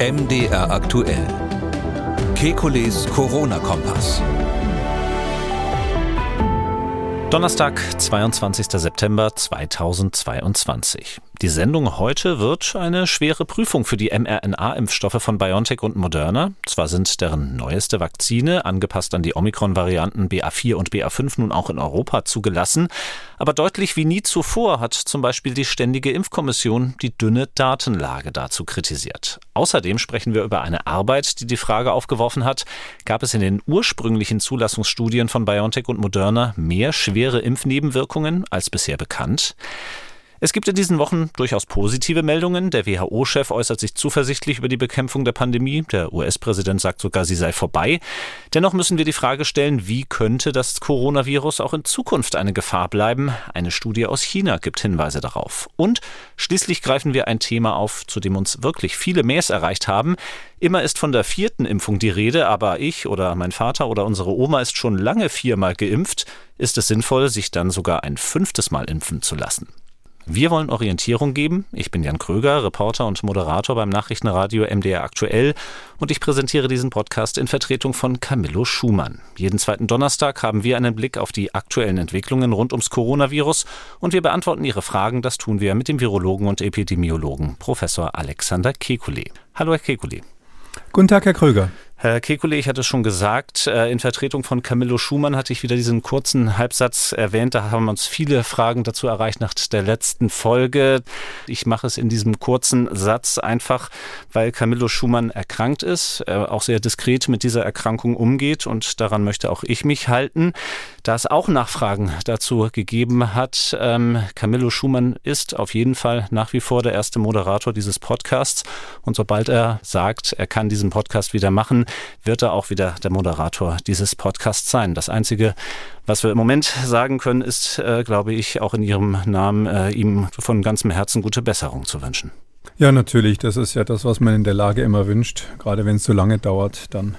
MDR aktuell. Kekules Corona-Kompass. Donnerstag, 22. September 2022. Die Sendung heute wird eine schwere Prüfung für die mRNA-Impfstoffe von BioNTech und Moderna. Zwar sind deren neueste Vakzine, angepasst an die Omikron-Varianten BA4 und BA5, nun auch in Europa zugelassen, aber deutlich wie nie zuvor hat zum Beispiel die Ständige Impfkommission die dünne Datenlage dazu kritisiert. Außerdem sprechen wir über eine Arbeit, die die Frage aufgeworfen hat, gab es in den ursprünglichen Zulassungsstudien von BioNTech und Moderna mehr schwere Impfnebenwirkungen als bisher bekannt? Es gibt in diesen Wochen durchaus positive Meldungen. Der WHO-Chef äußert sich zuversichtlich über die Bekämpfung der Pandemie. Der US-Präsident sagt sogar, sie sei vorbei. Dennoch müssen wir die Frage stellen, wie könnte das Coronavirus auch in Zukunft eine Gefahr bleiben? Eine Studie aus China gibt Hinweise darauf. Und schließlich greifen wir ein Thema auf, zu dem uns wirklich viele Mails erreicht haben. Immer ist von der vierten Impfung die Rede, aber ich oder mein Vater oder unsere Oma ist schon lange viermal geimpft. Ist es sinnvoll, sich dann sogar ein fünftes Mal impfen zu lassen? Wir wollen Orientierung geben. Ich bin Jan Kröger, Reporter und Moderator beim Nachrichtenradio MDR Aktuell und ich präsentiere diesen Podcast in Vertretung von Camillo Schumann. Jeden zweiten Donnerstag haben wir einen Blick auf die aktuellen Entwicklungen rund ums Coronavirus und wir beantworten Ihre Fragen. Das tun wir mit dem Virologen und Epidemiologen Professor Alexander Kekulé. Hallo, Herr Kekulé. Guten Tag, Herr Kröger. Herr Kekulé, ich hatte es schon gesagt, äh, in Vertretung von Camillo Schumann hatte ich wieder diesen kurzen Halbsatz erwähnt. Da haben uns viele Fragen dazu erreicht nach der letzten Folge. Ich mache es in diesem kurzen Satz einfach, weil Camillo Schumann erkrankt ist, er auch sehr diskret mit dieser Erkrankung umgeht und daran möchte auch ich mich halten. Da es auch Nachfragen dazu gegeben hat, ähm, Camillo Schumann ist auf jeden Fall nach wie vor der erste Moderator dieses Podcasts und sobald er sagt, er kann diesen Podcast wieder machen, wird er auch wieder der Moderator dieses Podcasts sein. Das Einzige, was wir im Moment sagen können, ist, äh, glaube ich, auch in Ihrem Namen äh, ihm von ganzem Herzen gute Besserung zu wünschen. Ja, natürlich. Das ist ja das, was man in der Lage immer wünscht. Gerade wenn es so lange dauert, dann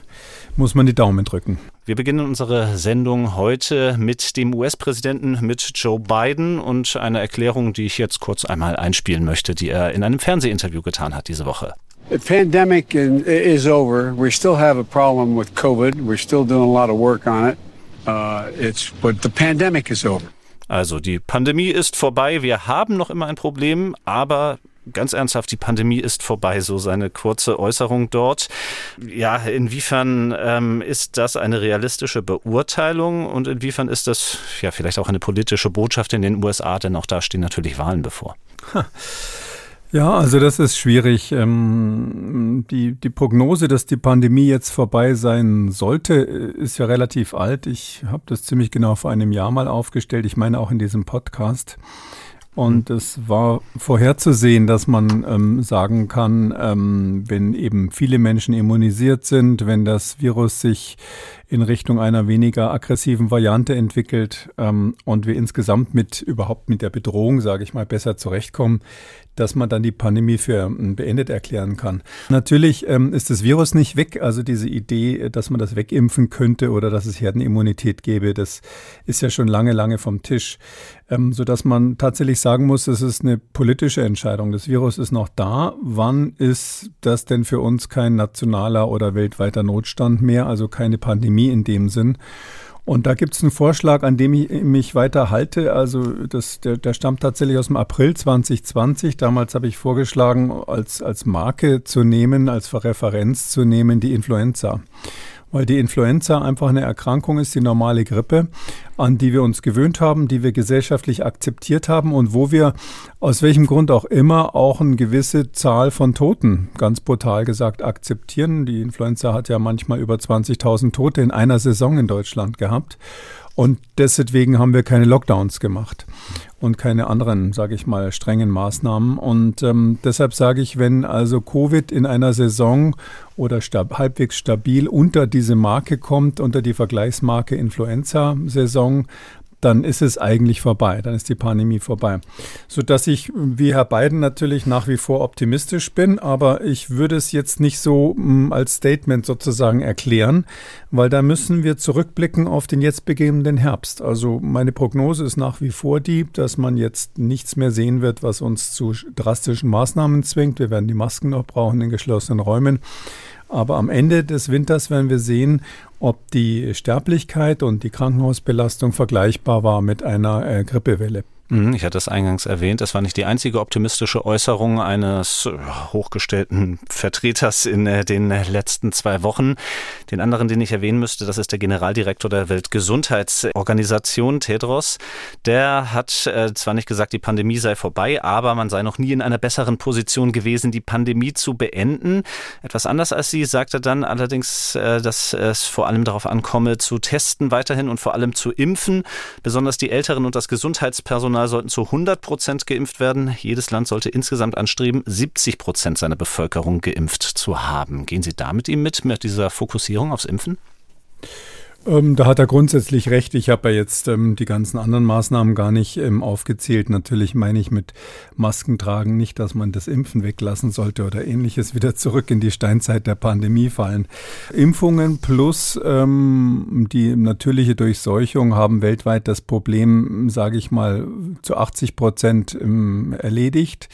muss man die Daumen drücken. Wir beginnen unsere Sendung heute mit dem US-Präsidenten, mit Joe Biden und einer Erklärung, die ich jetzt kurz einmal einspielen möchte, die er in einem Fernsehinterview getan hat diese Woche. The pandemic is over. We still have a problem with COVID. We're still doing a lot of work on it. Uh, it's, but the pandemic is over. Also die Pandemie ist vorbei. Wir haben noch immer ein Problem, aber ganz ernsthaft, die Pandemie ist vorbei, so seine kurze Äußerung dort. Ja, inwiefern ähm, ist das eine realistische Beurteilung und inwiefern ist das ja vielleicht auch eine politische Botschaft in den USA, denn auch da stehen natürlich Wahlen bevor. Ha. Ja, also das ist schwierig. Ähm, die, die Prognose, dass die Pandemie jetzt vorbei sein sollte, ist ja relativ alt. Ich habe das ziemlich genau vor einem Jahr mal aufgestellt. Ich meine auch in diesem Podcast. Und hm. es war vorherzusehen, dass man ähm, sagen kann, ähm, wenn eben viele Menschen immunisiert sind, wenn das Virus sich in Richtung einer weniger aggressiven Variante entwickelt ähm, und wir insgesamt mit überhaupt mit der Bedrohung, sage ich mal, besser zurechtkommen, dass man dann die Pandemie für ähm, beendet erklären kann. Natürlich ähm, ist das Virus nicht weg. Also diese Idee, dass man das wegimpfen könnte oder dass es Herdenimmunität gäbe, das ist ja schon lange, lange vom Tisch. Ähm, sodass man tatsächlich sagen muss, es ist eine politische Entscheidung. Das Virus ist noch da. Wann ist das denn für uns kein nationaler oder weltweiter Notstand mehr, also keine Pandemie in dem Sinn? Und da gibt es einen Vorschlag, an dem ich mich weiter halte. Also das, der, der stammt tatsächlich aus dem April 2020. Damals habe ich vorgeschlagen, als, als Marke zu nehmen, als Referenz zu nehmen, die Influenza weil die Influenza einfach eine Erkrankung ist, die normale Grippe, an die wir uns gewöhnt haben, die wir gesellschaftlich akzeptiert haben und wo wir aus welchem Grund auch immer auch eine gewisse Zahl von Toten, ganz brutal gesagt, akzeptieren. Die Influenza hat ja manchmal über 20.000 Tote in einer Saison in Deutschland gehabt. Und deswegen haben wir keine Lockdowns gemacht und keine anderen, sage ich mal, strengen Maßnahmen. Und ähm, deshalb sage ich, wenn also Covid in einer Saison oder stab halbwegs stabil unter diese Marke kommt, unter die Vergleichsmarke Influenza-Saison, dann ist es eigentlich vorbei, dann ist die Pandemie vorbei. Sodass ich, wie Herr Biden, natürlich nach wie vor optimistisch bin, aber ich würde es jetzt nicht so mm, als Statement sozusagen erklären, weil da müssen wir zurückblicken auf den jetzt beginnenden Herbst. Also meine Prognose ist nach wie vor die, dass man jetzt nichts mehr sehen wird, was uns zu drastischen Maßnahmen zwingt. Wir werden die Masken noch brauchen in geschlossenen Räumen. Aber am Ende des Winters werden wir sehen, ob die Sterblichkeit und die Krankenhausbelastung vergleichbar war mit einer äh, Grippewelle. Mhm, ich hatte es eingangs erwähnt, das war nicht die einzige optimistische Äußerung eines äh, hochgestellten Vertreters in äh, den letzten zwei Wochen. Den anderen, den ich erwähnen müsste, das ist der Generaldirektor der Weltgesundheitsorganisation, Tedros. Der hat äh, zwar nicht gesagt, die Pandemie sei vorbei, aber man sei noch nie in einer besseren Position gewesen, die Pandemie zu beenden. Etwas anders als sie sagte dann allerdings, dass es vor allem darauf ankomme, zu testen weiterhin und vor allem zu impfen. Besonders die Älteren und das Gesundheitspersonal Personal sollten zu 100 Prozent geimpft werden. Jedes Land sollte insgesamt anstreben, 70 Prozent seiner Bevölkerung geimpft zu haben. Gehen Sie da mit ihm mit, mit dieser Fokussierung aufs Impfen? Ähm, da hat er grundsätzlich recht. Ich habe ja jetzt ähm, die ganzen anderen Maßnahmen gar nicht ähm, aufgezählt. Natürlich meine ich mit Masken tragen nicht, dass man das Impfen weglassen sollte oder ähnliches wieder zurück in die Steinzeit der Pandemie fallen. Impfungen plus ähm, die natürliche Durchseuchung haben weltweit das Problem, sage ich mal, zu 80 Prozent ähm, erledigt.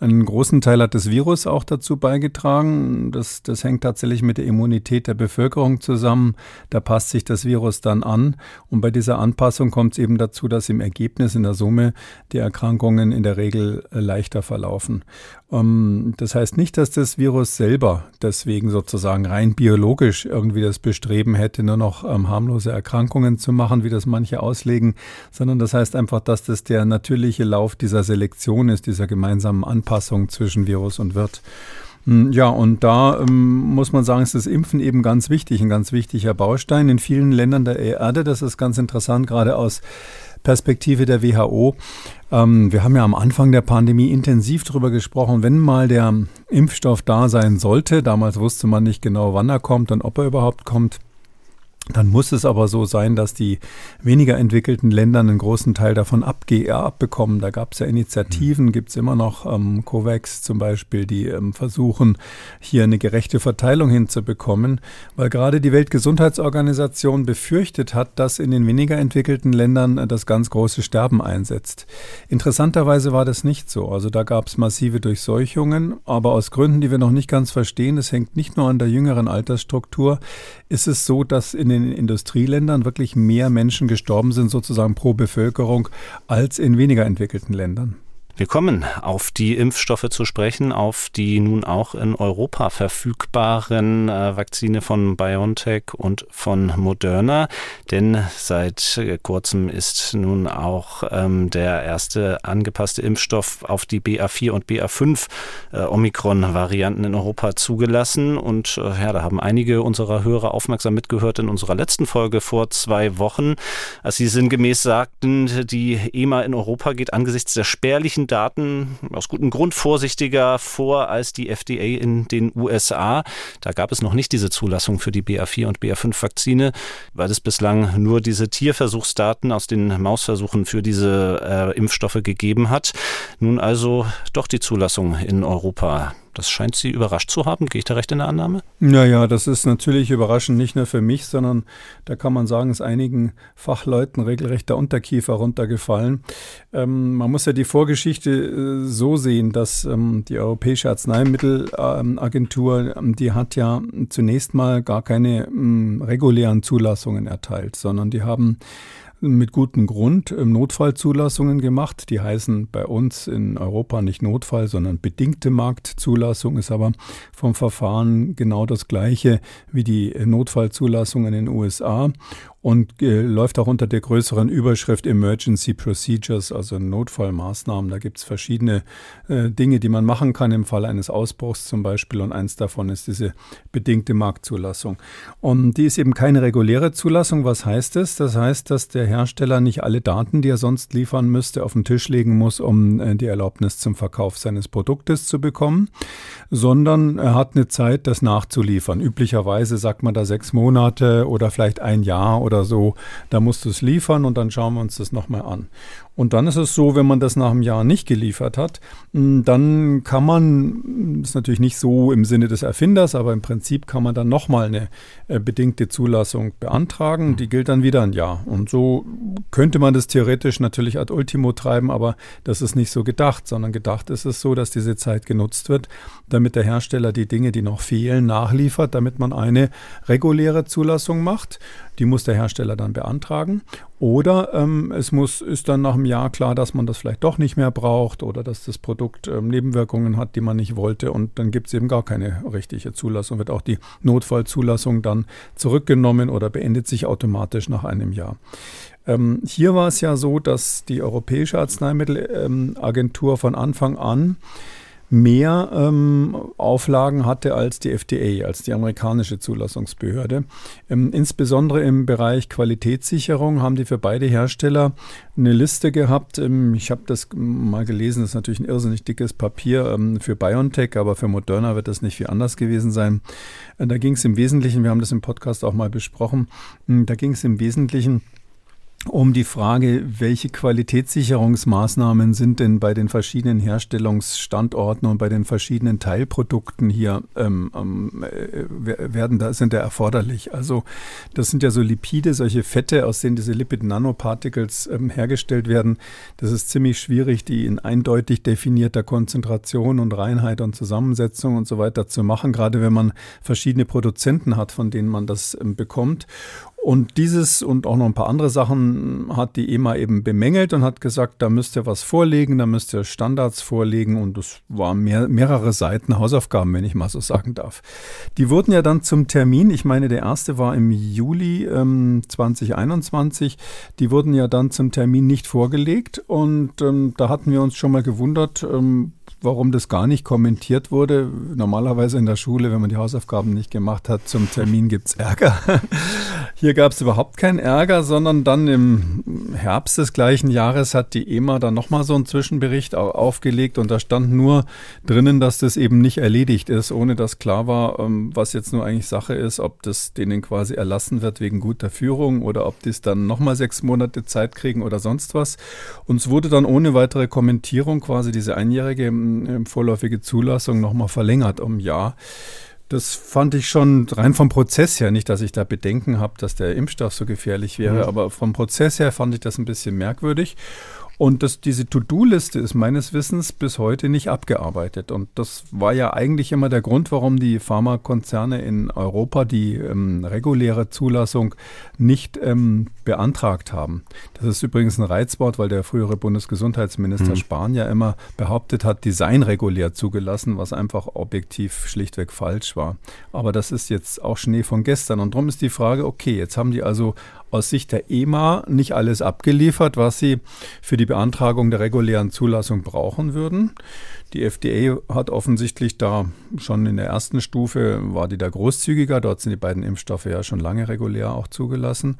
Einen großen Teil hat das Virus auch dazu beigetragen. Das, das hängt tatsächlich mit der Immunität der Bevölkerung zusammen. Da passt sich das Virus dann an. Und bei dieser Anpassung kommt es eben dazu, dass im Ergebnis, in der Summe, die Erkrankungen in der Regel leichter verlaufen. Ähm, das heißt nicht, dass das Virus selber deswegen sozusagen rein biologisch irgendwie das Bestreben hätte, nur noch ähm, harmlose Erkrankungen zu machen, wie das manche auslegen, sondern das heißt einfach, dass das der natürliche Lauf dieser Selektion ist, dieser gemeinsamen Anpassung zwischen Virus und Wirt. Hm, ja, und da ähm, muss man sagen, ist das Impfen eben ganz wichtig, ein ganz wichtiger Baustein in vielen Ländern der Erde. Das ist ganz interessant, gerade aus Perspektive der WHO. Ähm, wir haben ja am Anfang der Pandemie intensiv darüber gesprochen, wenn mal der Impfstoff da sein sollte, damals wusste man nicht genau, wann er kommt und ob er überhaupt kommt, dann muss es aber so sein, dass die weniger entwickelten Länder einen großen Teil davon abge abbekommen. Da gab es ja Initiativen, mhm. gibt es immer noch ähm, COVAX zum Beispiel, die ähm, versuchen, hier eine gerechte Verteilung hinzubekommen, weil gerade die Weltgesundheitsorganisation befürchtet hat, dass in den weniger entwickelten Ländern äh, das ganz große Sterben einsetzt. Interessanterweise war das nicht so. Also da gab es massive Durchseuchungen, aber aus Gründen, die wir noch nicht ganz verstehen, das hängt nicht nur an der jüngeren Altersstruktur, ist es so, dass in den Industrieländern wirklich mehr Menschen gestorben sind, sozusagen pro Bevölkerung, als in weniger entwickelten Ländern. Wir kommen auf die Impfstoffe zu sprechen, auf die nun auch in Europa verfügbaren äh, Vakzine von BioNTech und von Moderna. Denn seit kurzem ist nun auch ähm, der erste angepasste Impfstoff auf die BA4 und BA5 äh, Omikron-Varianten in Europa zugelassen. Und äh, ja, da haben einige unserer Hörer aufmerksam mitgehört in unserer letzten Folge vor zwei Wochen, als sie sinngemäß sagten, die EMA in Europa geht angesichts der spärlichen Daten aus gutem Grund vorsichtiger vor als die FDA in den USA. Da gab es noch nicht diese Zulassung für die BA4 und BA5-Vakzine, weil es bislang nur diese Tierversuchsdaten aus den Mausversuchen für diese äh, Impfstoffe gegeben hat. Nun also doch die Zulassung in Europa. Das scheint Sie überrascht zu haben. Gehe ich da recht in der Annahme? Naja, das ist natürlich überraschend, nicht nur für mich, sondern da kann man sagen, ist einigen Fachleuten regelrecht der Unterkiefer runtergefallen. Ähm, man muss ja die Vorgeschichte äh, so sehen, dass ähm, die Europäische Arzneimittelagentur, ähm, die hat ja zunächst mal gar keine ähm, regulären Zulassungen erteilt, sondern die haben mit gutem Grund ähm, Notfallzulassungen gemacht. Die heißen bei uns in Europa nicht Notfall, sondern bedingte Marktzulassung, ist aber vom Verfahren genau das gleiche wie die Notfallzulassung in den USA und äh, läuft auch unter der größeren Überschrift Emergency Procedures, also Notfallmaßnahmen. Da gibt es verschiedene äh, Dinge, die man machen kann im Fall eines Ausbruchs zum Beispiel. Und eins davon ist diese bedingte Marktzulassung. Und die ist eben keine reguläre Zulassung. Was heißt das? Das heißt, dass der Hersteller nicht alle Daten, die er sonst liefern müsste, auf den Tisch legen muss, um äh, die Erlaubnis zum Verkauf seines Produktes zu bekommen, sondern er hat eine Zeit, das nachzuliefern. Üblicherweise sagt man da sechs Monate oder vielleicht ein Jahr oder oder so, da musst du es liefern und dann schauen wir uns das nochmal an. Und dann ist es so, wenn man das nach einem Jahr nicht geliefert hat, dann kann man, das ist natürlich nicht so im Sinne des Erfinders, aber im Prinzip kann man dann nochmal eine äh, bedingte Zulassung beantragen. Die gilt dann wieder ein Jahr. Und so könnte man das theoretisch natürlich ad ultimo treiben, aber das ist nicht so gedacht, sondern gedacht ist es so, dass diese Zeit genutzt wird, damit der Hersteller die Dinge, die noch fehlen, nachliefert, damit man eine reguläre Zulassung macht. Die muss der Hersteller dann beantragen. Oder ähm, es muss, ist dann nach einem Jahr klar, dass man das vielleicht doch nicht mehr braucht oder dass das Produkt ähm, Nebenwirkungen hat, die man nicht wollte. Und dann gibt es eben gar keine richtige Zulassung. Wird auch die Notfallzulassung dann zurückgenommen oder beendet sich automatisch nach einem Jahr. Ähm, hier war es ja so, dass die Europäische Arzneimittelagentur von Anfang an mehr ähm, Auflagen hatte als die FDA, als die amerikanische Zulassungsbehörde. Ähm, insbesondere im Bereich Qualitätssicherung haben die für beide Hersteller eine Liste gehabt. Ähm, ich habe das mal gelesen, das ist natürlich ein irrsinnig dickes Papier ähm, für BioNTech, aber für Moderna wird das nicht viel anders gewesen sein. Äh, da ging es im Wesentlichen, wir haben das im Podcast auch mal besprochen, hm, da ging es im Wesentlichen um die Frage, welche Qualitätssicherungsmaßnahmen sind denn bei den verschiedenen Herstellungsstandorten und bei den verschiedenen Teilprodukten hier ähm, ähm, äh, werden da sind da erforderlich. Also das sind ja so Lipide, solche Fette, aus denen diese Lipid Nanoparticles ähm, hergestellt werden. Das ist ziemlich schwierig, die in eindeutig definierter Konzentration und Reinheit und Zusammensetzung und so weiter zu machen, gerade wenn man verschiedene Produzenten hat, von denen man das ähm, bekommt. Und dieses und auch noch ein paar andere Sachen hat die EMA eben bemängelt und hat gesagt, da müsst ihr was vorlegen, da müsst ihr Standards vorlegen. Und es waren mehr, mehrere Seiten Hausaufgaben, wenn ich mal so sagen darf. Die wurden ja dann zum Termin, ich meine, der erste war im Juli ähm, 2021, die wurden ja dann zum Termin nicht vorgelegt. Und ähm, da hatten wir uns schon mal gewundert, ähm, warum das gar nicht kommentiert wurde. Normalerweise in der Schule, wenn man die Hausaufgaben nicht gemacht hat, zum Termin gibt es Ärger. Hier gab es überhaupt keinen Ärger, sondern dann im Herbst des gleichen Jahres hat die EMA dann nochmal so einen Zwischenbericht aufgelegt und da stand nur drinnen, dass das eben nicht erledigt ist, ohne dass klar war, ähm, was jetzt nur eigentlich Sache ist, ob das denen quasi erlassen wird wegen guter Führung oder ob die es dann nochmal sechs Monate Zeit kriegen oder sonst was. Und es wurde dann ohne weitere Kommentierung quasi diese einjährige ähm, vorläufige Zulassung nochmal verlängert um ein Jahr. Das fand ich schon rein vom Prozess her, nicht, dass ich da Bedenken habe, dass der Impfstoff so gefährlich wäre, mhm. aber vom Prozess her fand ich das ein bisschen merkwürdig. Und das, diese To-Do-Liste ist meines Wissens bis heute nicht abgearbeitet. Und das war ja eigentlich immer der Grund, warum die Pharmakonzerne in Europa die ähm, reguläre Zulassung nicht ähm, beantragt haben. Das ist übrigens ein Reizwort, weil der frühere Bundesgesundheitsminister mhm. Spahn ja immer behauptet hat, Design regulär zugelassen, was einfach objektiv schlichtweg falsch war. Aber das ist jetzt auch Schnee von gestern. Und darum ist die Frage, okay, jetzt haben die also aus Sicht der EMA nicht alles abgeliefert, was sie für die Beantragung der regulären Zulassung brauchen würden. Die FDA hat offensichtlich da schon in der ersten Stufe, war die da großzügiger. Dort sind die beiden Impfstoffe ja schon lange regulär auch zugelassen.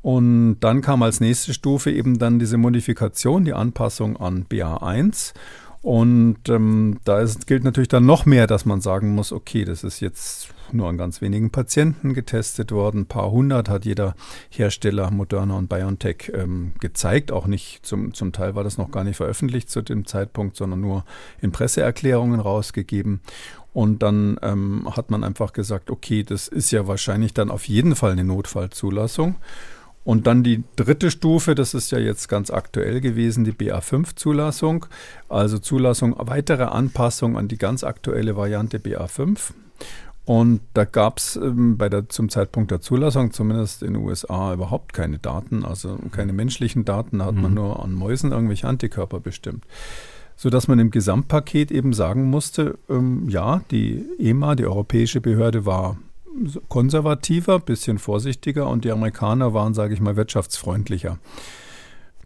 Und dann kam als nächste Stufe eben dann diese Modifikation, die Anpassung an BA1. Und ähm, da ist, gilt natürlich dann noch mehr, dass man sagen muss, okay, das ist jetzt nur an ganz wenigen Patienten getestet worden. Ein paar hundert hat jeder Hersteller Moderna und BioNTech ähm, gezeigt. Auch nicht, zum, zum Teil war das noch gar nicht veröffentlicht zu dem Zeitpunkt, sondern nur in Presseerklärungen rausgegeben. Und dann ähm, hat man einfach gesagt, okay, das ist ja wahrscheinlich dann auf jeden Fall eine Notfallzulassung. Und dann die dritte Stufe, das ist ja jetzt ganz aktuell gewesen, die BA5-Zulassung. Also Zulassung, weitere Anpassung an die ganz aktuelle Variante BA5. Und da gab es ähm, bei der, zum Zeitpunkt der Zulassung, zumindest in den USA, überhaupt keine Daten, also keine menschlichen Daten, da hat mhm. man nur an Mäusen irgendwelche Antikörper bestimmt. Sodass man im Gesamtpaket eben sagen musste, ähm, ja, die EMA, die Europäische Behörde, war konservativer, bisschen vorsichtiger und die Amerikaner waren, sage ich mal, wirtschaftsfreundlicher.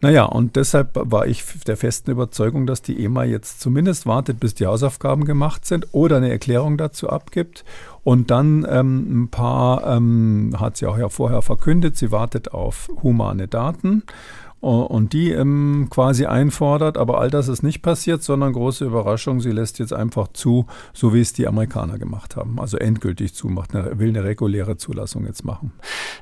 Naja, und deshalb war ich der festen Überzeugung, dass die EMA jetzt zumindest wartet, bis die Hausaufgaben gemacht sind oder eine Erklärung dazu abgibt. Und dann ähm, ein paar, ähm, hat sie auch ja vorher verkündet, sie wartet auf humane Daten und die ähm, quasi einfordert. Aber all das ist nicht passiert, sondern große Überraschung, sie lässt jetzt einfach zu, so wie es die Amerikaner gemacht haben. Also endgültig zu, macht eine, will eine reguläre Zulassung jetzt machen.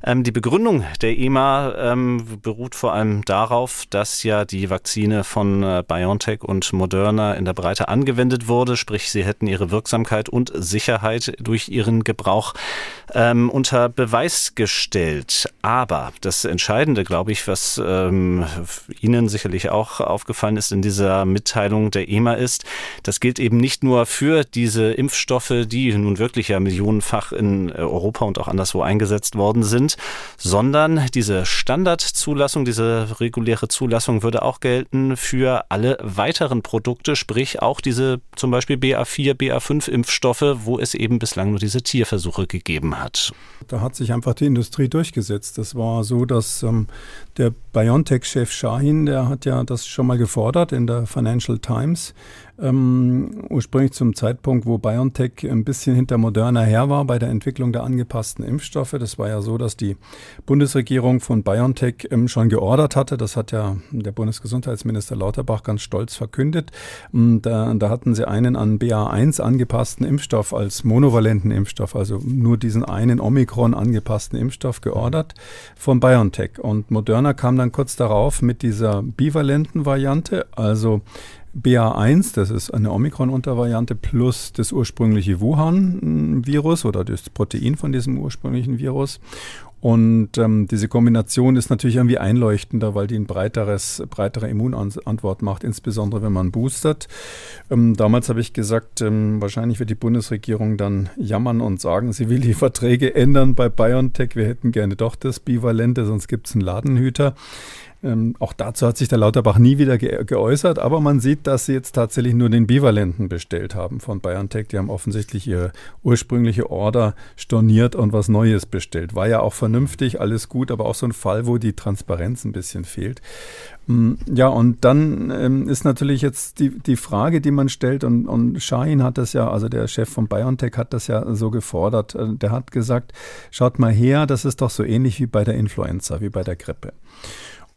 Ähm, die Begründung der EMA ähm, beruht vor allem darauf, dass ja die Vakzine von äh, BioNTech und Moderna in der Breite angewendet wurde, sprich sie hätten ihre Wirksamkeit und Sicherheit durch ihren Gebrauch ähm, unter Beweis gestellt. Aber das Entscheidende, glaube ich, was ähm, Ihnen sicherlich auch aufgefallen ist in dieser Mitteilung der EMA ist, das gilt eben nicht nur für diese Impfstoffe, die nun wirklich ja millionenfach in Europa und auch anderswo eingesetzt worden sind, sondern diese Standardzulassung, diese reguläre Zulassung würde auch gelten für alle weiteren Produkte, sprich auch diese zum Beispiel BA4, BA5 Impfstoffe, wo es eben bislang nur diese Tierversuche gegeben hat. Da hat sich einfach die Industrie durchgesetzt. Das war so, dass ähm, der BioNTech-Chef Shahin, der hat ja das schon mal gefordert in der Financial Times, ähm, ursprünglich zum Zeitpunkt, wo BioNTech ein bisschen hinter Moderna her war bei der Entwicklung der angepassten Impfstoffe. Das war ja so, dass die Bundesregierung von BioNTech ähm, schon geordert hatte. Das hat ja der Bundesgesundheitsminister Lauterbach ganz stolz verkündet. Und, äh, da hatten sie einen an BA1 angepassten Impfstoff als monovalenten Impfstoff, also nur diesen einen Omikron angepassten Impfstoff geordert von BioNTech. Und Moderna kam dann kurz darauf mit dieser bivalenten Variante, also BA1, das ist eine Omikron-Untervariante, plus das ursprüngliche Wuhan-Virus oder das Protein von diesem ursprünglichen Virus. Und ähm, diese Kombination ist natürlich irgendwie einleuchtender, weil die ein breiteres, breitere Immunantwort macht, insbesondere wenn man boostert. Ähm, damals habe ich gesagt, ähm, wahrscheinlich wird die Bundesregierung dann jammern und sagen, sie will die Verträge ändern bei BioNTech. Wir hätten gerne doch das Bivalente, sonst gibt es einen Ladenhüter. Ähm, auch dazu hat sich der Lauterbach nie wieder ge geäußert, aber man sieht, dass sie jetzt tatsächlich nur den Bivalenten bestellt haben von BioNTech. Die haben offensichtlich ihre ursprüngliche Order storniert und was Neues bestellt. War ja auch vernünftig, alles gut, aber auch so ein Fall, wo die Transparenz ein bisschen fehlt. Mm, ja, und dann ähm, ist natürlich jetzt die, die Frage, die man stellt, und, und Shahin hat das ja, also der Chef von BioNTech hat das ja so gefordert. Äh, der hat gesagt, schaut mal her, das ist doch so ähnlich wie bei der Influenza, wie bei der Grippe.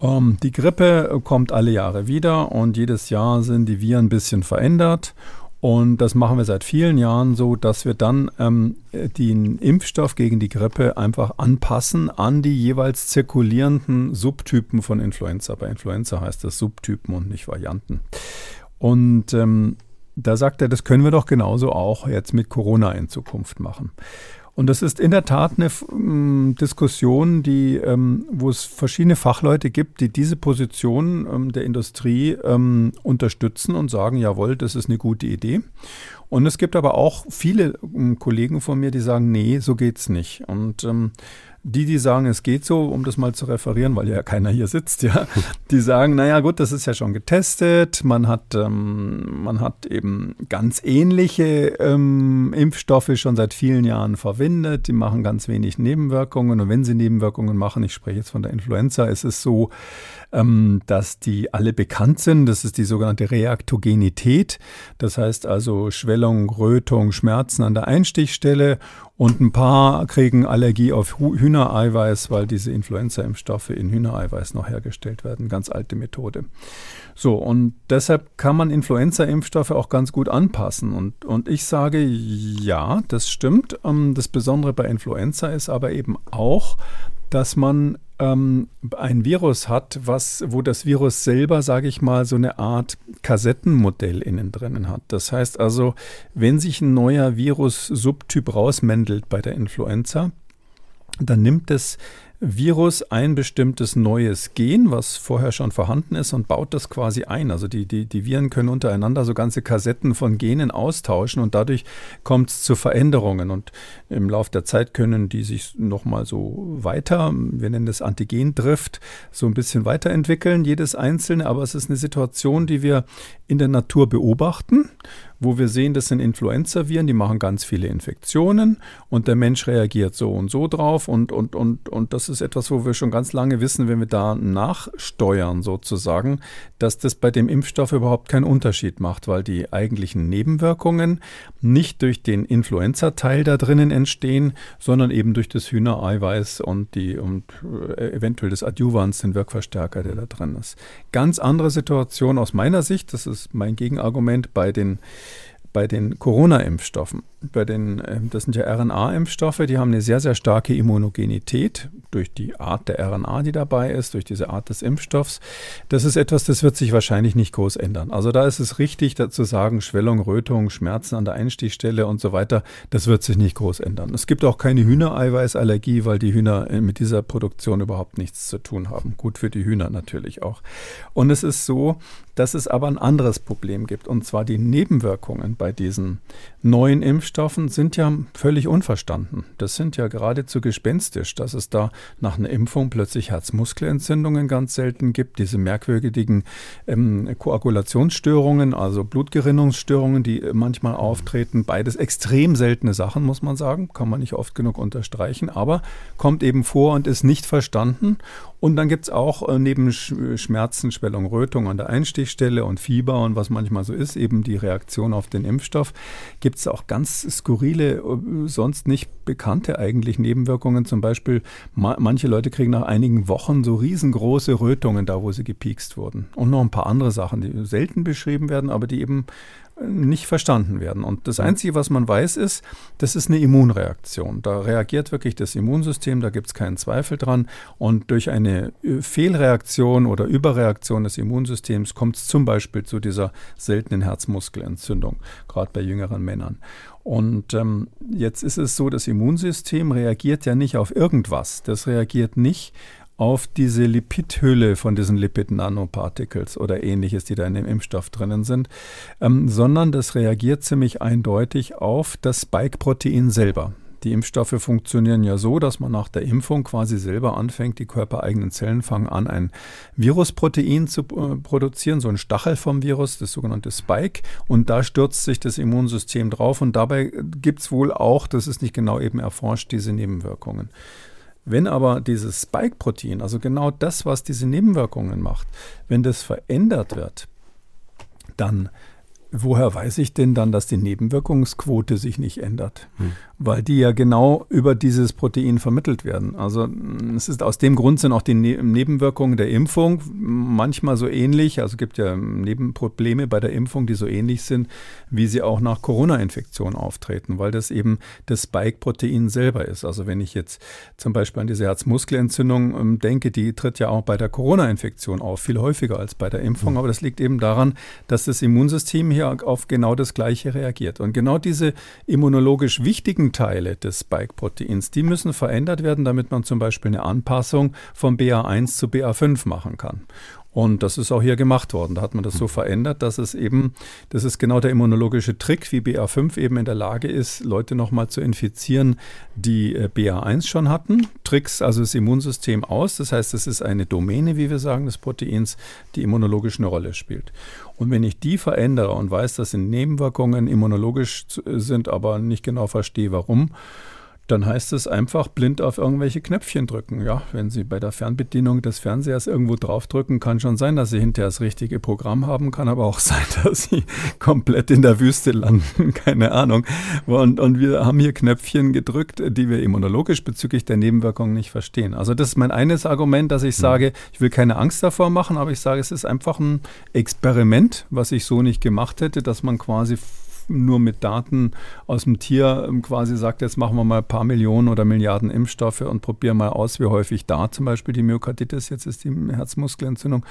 Ähm, die Grippe kommt alle Jahre wieder und jedes Jahr sind die Viren ein bisschen verändert. Und das machen wir seit vielen Jahren so, dass wir dann ähm, den Impfstoff gegen die Grippe einfach anpassen an die jeweils zirkulierenden Subtypen von Influenza. Bei Influenza heißt das Subtypen und nicht Varianten. Und ähm, da sagt er, das können wir doch genauso auch jetzt mit Corona in Zukunft machen. Und das ist in der Tat eine ähm, Diskussion, die, ähm, wo es verschiedene Fachleute gibt, die diese Position ähm, der Industrie ähm, unterstützen und sagen, jawohl, das ist eine gute Idee. Und es gibt aber auch viele ähm, Kollegen von mir, die sagen, nee, so geht's nicht. Und ähm, die, die sagen, es geht so, um das mal zu referieren, weil ja keiner hier sitzt, ja, die sagen, naja gut, das ist ja schon getestet, man hat, ähm, man hat eben ganz ähnliche ähm, Impfstoffe schon seit vielen Jahren verwendet, die machen ganz wenig Nebenwirkungen. Und wenn sie Nebenwirkungen machen, ich spreche jetzt von der Influenza, ist es so, ähm, dass die alle bekannt sind, das ist die sogenannte Reaktogenität, das heißt also Schwellung, Rötung, Schmerzen an der Einstichstelle und ein paar kriegen Allergie auf Hühnereiweiß, weil diese Influenza-Impfstoffe in Hühnereiweiß noch hergestellt werden. Ganz alte Methode. So, und deshalb kann man Influenza-Impfstoffe auch ganz gut anpassen. Und, und ich sage, ja, das stimmt. Ähm, das Besondere bei Influenza ist aber eben auch, dass man ähm, ein Virus hat, was, wo das Virus selber, sage ich mal, so eine Art Kassettenmodell innen drinnen hat. Das heißt also, wenn sich ein neuer Virus-Subtyp rausmändelt bei der Influenza, dann nimmt es Virus ein bestimmtes neues Gen, was vorher schon vorhanden ist, und baut das quasi ein. Also die, die, die Viren können untereinander so ganze Kassetten von Genen austauschen und dadurch kommt es zu Veränderungen. Und im Laufe der Zeit können die sich nochmal so weiter, wir nennen das Antigendrift, so ein bisschen weiterentwickeln, jedes einzelne. Aber es ist eine Situation, die wir in der Natur beobachten wo wir sehen, das sind Influenza-Viren, die machen ganz viele Infektionen und der Mensch reagiert so und so drauf und, und, und, und das ist etwas, wo wir schon ganz lange wissen, wenn wir da nachsteuern sozusagen, dass das bei dem Impfstoff überhaupt keinen Unterschied macht, weil die eigentlichen Nebenwirkungen nicht durch den Influenza-Teil da drinnen entstehen, sondern eben durch das Hühnereiweiß und die und äh, eventuell das Adjuvans, den Wirkverstärker, der da drin ist. Ganz andere Situation aus meiner Sicht, das ist mein Gegenargument bei den bei den Corona-Impfstoffen bei den, ähm, das sind ja RNA-Impfstoffe, die haben eine sehr, sehr starke Immunogenität durch die Art der RNA, die dabei ist, durch diese Art des Impfstoffs. Das ist etwas, das wird sich wahrscheinlich nicht groß ändern. Also da ist es richtig dazu sagen, Schwellung, Rötung, Schmerzen an der Einstichstelle und so weiter, das wird sich nicht groß ändern. Es gibt auch keine Hühnereiweißallergie, weil die Hühner äh, mit dieser Produktion überhaupt nichts zu tun haben. Gut für die Hühner natürlich auch. Und es ist so, dass es aber ein anderes Problem gibt, und zwar die Nebenwirkungen bei diesen neuen Impfstoffen sind ja völlig unverstanden. Das sind ja geradezu gespenstisch, dass es da nach einer Impfung plötzlich Herzmuskelentzündungen ganz selten gibt, diese merkwürdigen ähm, Koagulationsstörungen, also Blutgerinnungsstörungen, die manchmal auftreten. Beides extrem seltene Sachen, muss man sagen, kann man nicht oft genug unterstreichen, aber kommt eben vor und ist nicht verstanden. Und dann gibt es auch äh, neben Schmerzen, Schwellung, Rötung an der Einstichstelle und Fieber und was manchmal so ist, eben die Reaktion auf den Impfstoff, gibt es auch ganz skurrile, äh, sonst nicht bekannte eigentlich Nebenwirkungen. Zum Beispiel, ma manche Leute kriegen nach einigen Wochen so riesengroße Rötungen da, wo sie gepiekst wurden. Und noch ein paar andere Sachen, die selten beschrieben werden, aber die eben nicht verstanden werden. Und das Einzige, was man weiß, ist, das ist eine Immunreaktion. Da reagiert wirklich das Immunsystem, da gibt es keinen Zweifel dran. Und durch eine äh, Fehlreaktion oder Überreaktion des Immunsystems kommt es zum Beispiel zu dieser seltenen Herzmuskelentzündung, gerade bei jüngeren Männern. Und ähm, jetzt ist es so, das Immunsystem reagiert ja nicht auf irgendwas. Das reagiert nicht auf diese Lipidhülle von diesen Lipid-Nanoparticles oder ähnliches, die da in dem Impfstoff drinnen sind, ähm, sondern das reagiert ziemlich eindeutig auf das Spike-Protein selber. Die Impfstoffe funktionieren ja so, dass man nach der Impfung quasi selber anfängt, die körpereigenen Zellen fangen an, ein Virusprotein zu äh, produzieren, so ein Stachel vom Virus, das sogenannte Spike. Und da stürzt sich das Immunsystem drauf. Und dabei gibt es wohl auch, das ist nicht genau eben erforscht, diese Nebenwirkungen. Wenn aber dieses Spike-Protein, also genau das, was diese Nebenwirkungen macht, wenn das verändert wird, dann woher weiß ich denn dann, dass die Nebenwirkungsquote sich nicht ändert? Hm weil die ja genau über dieses Protein vermittelt werden. Also es ist aus dem Grund sind auch die ne Nebenwirkungen der Impfung manchmal so ähnlich. Also es gibt ja Nebenprobleme bei der Impfung, die so ähnlich sind, wie sie auch nach Corona-Infektion auftreten, weil das eben das Spike-Protein selber ist. Also wenn ich jetzt zum Beispiel an diese Herzmuskelentzündung ähm, denke, die tritt ja auch bei der Corona-Infektion auf, viel häufiger als bei der Impfung. Mhm. Aber das liegt eben daran, dass das Immunsystem hier auf genau das Gleiche reagiert. Und genau diese immunologisch wichtigen Teile des Spike-Proteins, die müssen verändert werden, damit man zum Beispiel eine Anpassung von BA1 zu BA5 machen kann. Und das ist auch hier gemacht worden. Da hat man das so verändert, dass es eben, das ist genau der immunologische Trick, wie BA5 eben in der Lage ist, Leute nochmal zu infizieren, die äh, BA1 schon hatten. Tricks also das Immunsystem aus. Das heißt, es ist eine Domäne, wie wir sagen, des Proteins, die immunologisch eine Rolle spielt. Und wenn ich die verändere und weiß, dass in Nebenwirkungen immunologisch sind, aber nicht genau verstehe, warum, dann heißt es einfach blind auf irgendwelche Knöpfchen drücken. Ja, wenn Sie bei der Fernbedienung des Fernsehers irgendwo draufdrücken, kann schon sein, dass Sie hinterher das richtige Programm haben, kann aber auch sein, dass Sie komplett in der Wüste landen, keine Ahnung. Und, und wir haben hier Knöpfchen gedrückt, die wir immunologisch bezüglich der Nebenwirkungen nicht verstehen. Also das ist mein eines Argument, dass ich mhm. sage, ich will keine Angst davor machen, aber ich sage, es ist einfach ein Experiment, was ich so nicht gemacht hätte, dass man quasi nur mit Daten aus dem Tier ähm, quasi sagt, jetzt machen wir mal ein paar Millionen oder Milliarden Impfstoffe und probieren mal aus, wie häufig da zum Beispiel die Myokarditis, jetzt ist die Herzmuskelentzündung.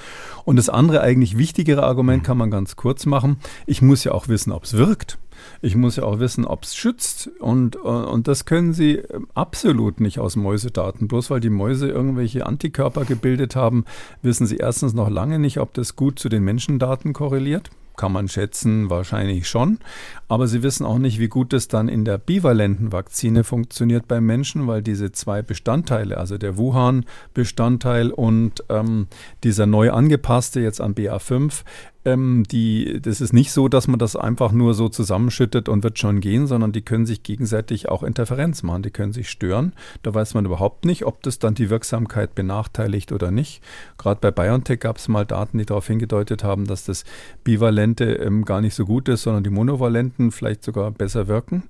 Und das andere eigentlich wichtigere Argument kann man ganz kurz machen. Ich muss ja auch wissen, ob es wirkt. Ich muss ja auch wissen, ob es schützt. Und, äh, und das können Sie ähm, absolut nicht aus Mäusedaten. Bloß weil die Mäuse irgendwelche Antikörper gebildet haben, wissen Sie erstens noch lange nicht, ob das gut zu den Menschendaten korreliert kann man schätzen, wahrscheinlich schon. Aber sie wissen auch nicht, wie gut es dann in der bivalenten Vakzine funktioniert beim Menschen, weil diese zwei Bestandteile, also der Wuhan-Bestandteil und ähm, dieser neu angepasste jetzt an BA5, ähm, die, das ist nicht so, dass man das einfach nur so zusammenschüttet und wird schon gehen, sondern die können sich gegenseitig auch Interferenz machen, die können sich stören. Da weiß man überhaupt nicht, ob das dann die Wirksamkeit benachteiligt oder nicht. Gerade bei BioNTech gab es mal Daten, die darauf hingedeutet haben, dass das Bivalente ähm, gar nicht so gut ist, sondern die Monovalenten vielleicht sogar besser wirken.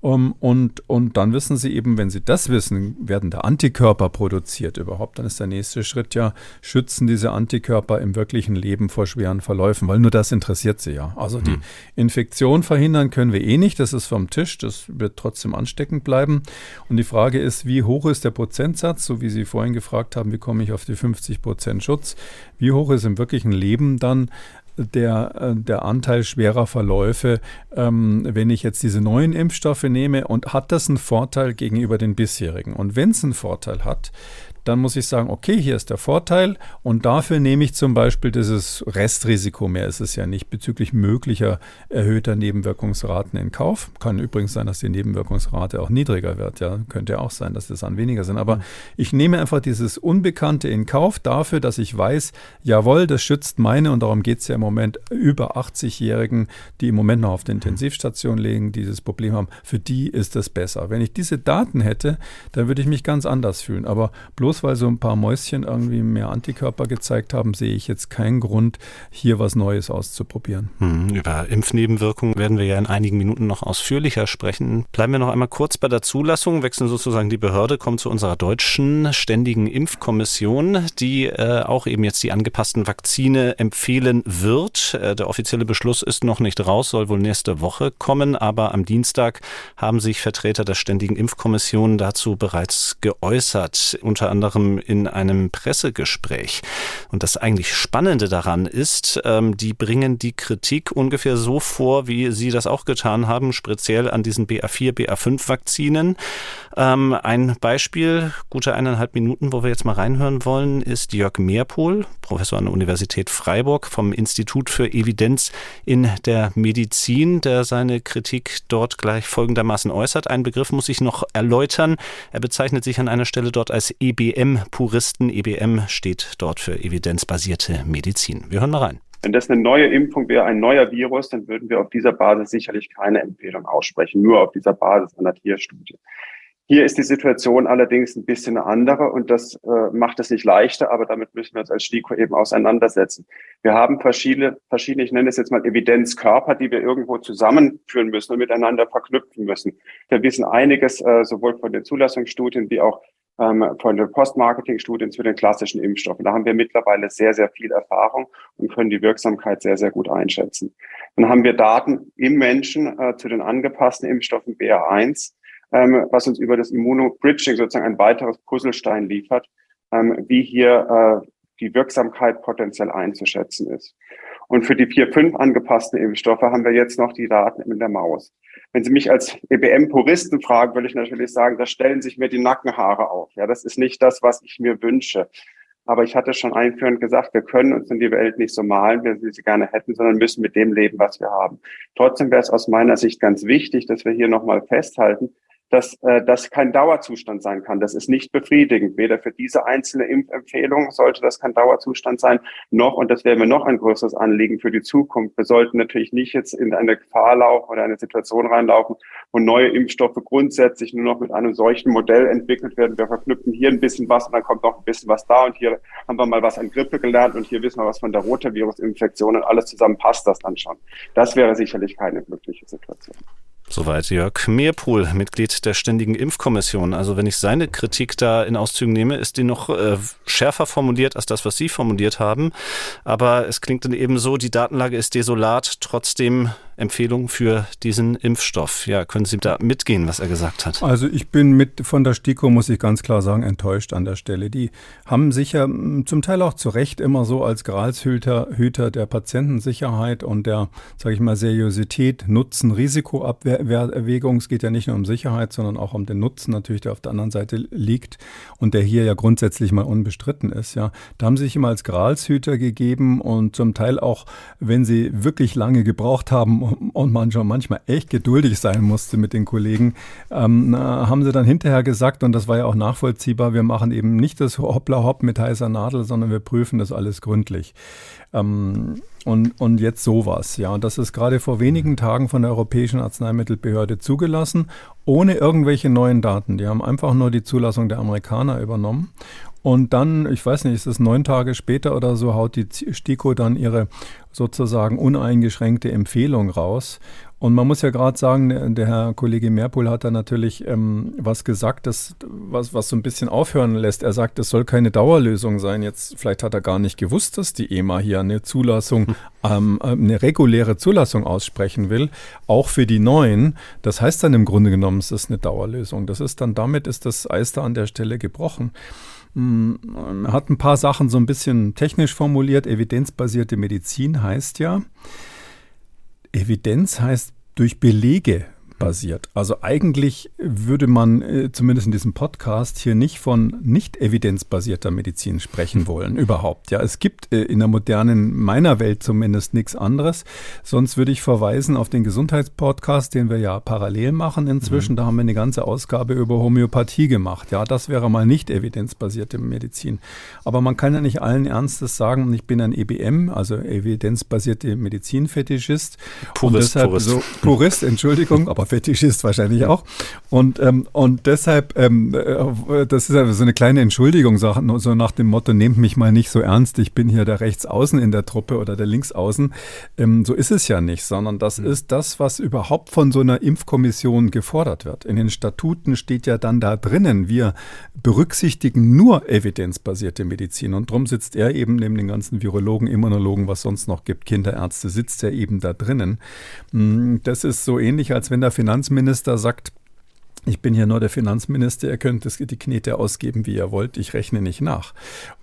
Um, und, und dann wissen sie eben, wenn sie das wissen, werden da Antikörper produziert überhaupt. Dann ist der nächste Schritt ja, schützen diese Antikörper im wirklichen Leben vor schweren Verläufen, weil nur das interessiert sie ja. Also die hm. Infektion verhindern können wir eh nicht, das ist vom Tisch, das wird trotzdem ansteckend bleiben. Und die Frage ist, wie hoch ist der Prozentsatz, so wie Sie vorhin gefragt haben, wie komme ich auf die 50 Prozent Schutz? Wie hoch ist im wirklichen Leben dann der, äh, der Anteil schwerer Verläufe, ähm, wenn ich jetzt diese neuen Impfstoffe nehme und hat das einen Vorteil gegenüber den bisherigen? Und wenn es einen Vorteil hat, dann muss ich sagen, okay, hier ist der Vorteil und dafür nehme ich zum Beispiel dieses Restrisiko, mehr ist es ja nicht, bezüglich möglicher erhöhter Nebenwirkungsraten in Kauf. Kann übrigens sein, dass die Nebenwirkungsrate auch niedriger wird, ja, könnte ja auch sein, dass das dann weniger sind. Aber ich nehme einfach dieses Unbekannte in Kauf dafür, dass ich weiß, jawohl, das schützt meine und darum geht es ja im Moment über 80-Jährigen, die im Moment noch auf der Intensivstation liegen, dieses Problem haben, für die ist das besser. Wenn ich diese Daten hätte, dann würde ich mich ganz anders fühlen. Aber bloß bloß weil so ein paar Mäuschen irgendwie mehr Antikörper gezeigt haben, sehe ich jetzt keinen Grund, hier was Neues auszuprobieren. Hm, über Impfnebenwirkungen werden wir ja in einigen Minuten noch ausführlicher sprechen. Bleiben wir noch einmal kurz bei der Zulassung, wechseln sozusagen die Behörde, kommen zu unserer deutschen ständigen Impfkommission, die äh, auch eben jetzt die angepassten Vakzine empfehlen wird. Äh, der offizielle Beschluss ist noch nicht raus, soll wohl nächste Woche kommen, aber am Dienstag haben sich Vertreter der ständigen Impfkommission dazu bereits geäußert, unter anderem anderem in einem Pressegespräch. Und das eigentlich Spannende daran ist, ähm, die bringen die Kritik ungefähr so vor, wie Sie das auch getan haben, speziell an diesen BA4, BA5-Vakzinen. Ähm, ein Beispiel, gute eineinhalb Minuten, wo wir jetzt mal reinhören wollen, ist Jörg Meerpohl, Professor an der Universität Freiburg vom Institut für Evidenz in der Medizin, der seine Kritik dort gleich folgendermaßen äußert. Ein Begriff muss ich noch erläutern. Er bezeichnet sich an einer Stelle dort als EBM-Puristen. EBM steht dort für evidenzbasierte Medizin. Wir hören mal rein. Wenn das eine neue Impfung wäre, ein neuer Virus, dann würden wir auf dieser Basis sicherlich keine Empfehlung aussprechen, nur auf dieser Basis einer Tierstudie. Hier ist die Situation allerdings ein bisschen eine andere und das äh, macht es nicht leichter, aber damit müssen wir uns als STIKO eben auseinandersetzen. Wir haben verschiedene, verschiedene, ich nenne es jetzt mal Evidenzkörper, die wir irgendwo zusammenführen müssen und miteinander verknüpfen müssen. Wir wissen einiges äh, sowohl von den Zulassungsstudien wie auch ähm, von den Postmarketing-Studien zu den klassischen Impfstoffen. Da haben wir mittlerweile sehr, sehr viel Erfahrung und können die Wirksamkeit sehr, sehr gut einschätzen. Dann haben wir Daten im Menschen äh, zu den angepassten Impfstoffen BA1 ähm, was uns über das Immunobridging sozusagen ein weiteres Puzzlestein liefert, ähm, wie hier äh, die Wirksamkeit potenziell einzuschätzen ist. Und für die vier, fünf angepassten Impfstoffe haben wir jetzt noch die Daten in der Maus. Wenn Sie mich als EBM-Puristen fragen, würde ich natürlich sagen, da stellen sich mir die Nackenhaare auf. Ja, das ist nicht das, was ich mir wünsche. Aber ich hatte schon einführend gesagt, wir können uns in die Welt nicht so malen, wie wir sie gerne hätten, sondern müssen mit dem leben, was wir haben. Trotzdem wäre es aus meiner Sicht ganz wichtig, dass wir hier nochmal festhalten, dass äh, das kein Dauerzustand sein kann. Das ist nicht befriedigend. Weder für diese einzelne Impfempfehlung sollte das kein Dauerzustand sein, noch, und das wäre mir noch ein größeres Anliegen für die Zukunft, wir sollten natürlich nicht jetzt in eine Gefahr laufen oder eine Situation reinlaufen, wo neue Impfstoffe grundsätzlich nur noch mit einem solchen Modell entwickelt werden. Wir verknüpfen hier ein bisschen was und dann kommt noch ein bisschen was da und hier haben wir mal was an Grippe gelernt und hier wissen wir was von der Rotavirus-Infektion und alles zusammen passt das dann schon. Das wäre sicherlich keine glückliche Situation. Soweit Jörg Meerpohl, Mitglied der Ständigen Impfkommission. Also wenn ich seine Kritik da in Auszügen nehme, ist die noch äh, schärfer formuliert als das, was Sie formuliert haben. Aber es klingt dann eben so, die Datenlage ist desolat, trotzdem Empfehlung für diesen Impfstoff. Ja, können Sie da mitgehen, was er gesagt hat? Also ich bin mit von der STIKO, muss ich ganz klar sagen, enttäuscht an der Stelle. Die haben sich ja zum Teil auch zu Recht immer so als Gralshüter Hüter der Patientensicherheit und der, sage ich mal, Seriosität, Nutzen, Risikoabwägung. Es geht ja nicht nur um Sicherheit, sondern auch um den Nutzen natürlich, der auf der anderen Seite liegt und der hier ja grundsätzlich mal unbestritten ist. Ja, da haben sie sich immer als Gralshüter gegeben und zum Teil auch, wenn sie wirklich lange gebraucht haben, und man schon manchmal echt geduldig sein musste mit den Kollegen, ähm, haben sie dann hinterher gesagt, und das war ja auch nachvollziehbar, wir machen eben nicht das Hoppla-Hopp mit heißer Nadel, sondern wir prüfen das alles gründlich. Ähm, und, und jetzt sowas, ja. Und das ist gerade vor wenigen Tagen von der Europäischen Arzneimittelbehörde zugelassen, ohne irgendwelche neuen Daten. Die haben einfach nur die Zulassung der Amerikaner übernommen. Und dann, ich weiß nicht, ist es neun Tage später oder so, haut die STIKO dann ihre sozusagen uneingeschränkte Empfehlung raus. Und man muss ja gerade sagen, der Herr Kollege Merpol hat da natürlich ähm, was gesagt, das, was, was so ein bisschen aufhören lässt. Er sagt, es soll keine Dauerlösung sein. Jetzt, vielleicht hat er gar nicht gewusst, dass die EMA hier eine Zulassung, ähm, äh, eine reguläre Zulassung aussprechen will, auch für die neuen. Das heißt dann im Grunde genommen, es ist eine Dauerlösung. Das ist dann, damit ist das Eis da an der Stelle gebrochen. Hm, hat ein paar Sachen so ein bisschen technisch formuliert. Evidenzbasierte Medizin heißt ja, Evidenz heißt durch Belege basiert. Also eigentlich würde man äh, zumindest in diesem Podcast hier nicht von nicht evidenzbasierter Medizin sprechen wollen, überhaupt. Ja, es gibt äh, in der modernen, meiner Welt zumindest nichts anderes. Sonst würde ich verweisen auf den Gesundheitspodcast, den wir ja parallel machen inzwischen. Mhm. Da haben wir eine ganze Ausgabe über Homöopathie gemacht. Ja, das wäre mal nicht evidenzbasierte Medizin. Aber man kann ja nicht allen Ernstes sagen, ich bin ein EBM, also evidenzbasierte Medizin-Fetischist. Purist, Purist. So, Purist, Entschuldigung, aber Fetischist wahrscheinlich auch. Und, ähm, und deshalb, ähm, äh, das ist so eine kleine Entschuldigung, so nach dem Motto, nehmt mich mal nicht so ernst, ich bin hier der Rechtsaußen in der Truppe oder der Linksaußen. Ähm, so ist es ja nicht, sondern das mhm. ist das, was überhaupt von so einer Impfkommission gefordert wird. In den Statuten steht ja dann da drinnen, wir berücksichtigen nur evidenzbasierte Medizin. Und darum sitzt er eben neben den ganzen Virologen, Immunologen, was sonst noch gibt, Kinderärzte, sitzt er eben da drinnen. Mm, das ist so ähnlich, als wenn der Finanzminister sagt, ich bin hier nur der Finanzminister, ihr könnt das, die Knete ausgeben, wie ihr wollt, ich rechne nicht nach.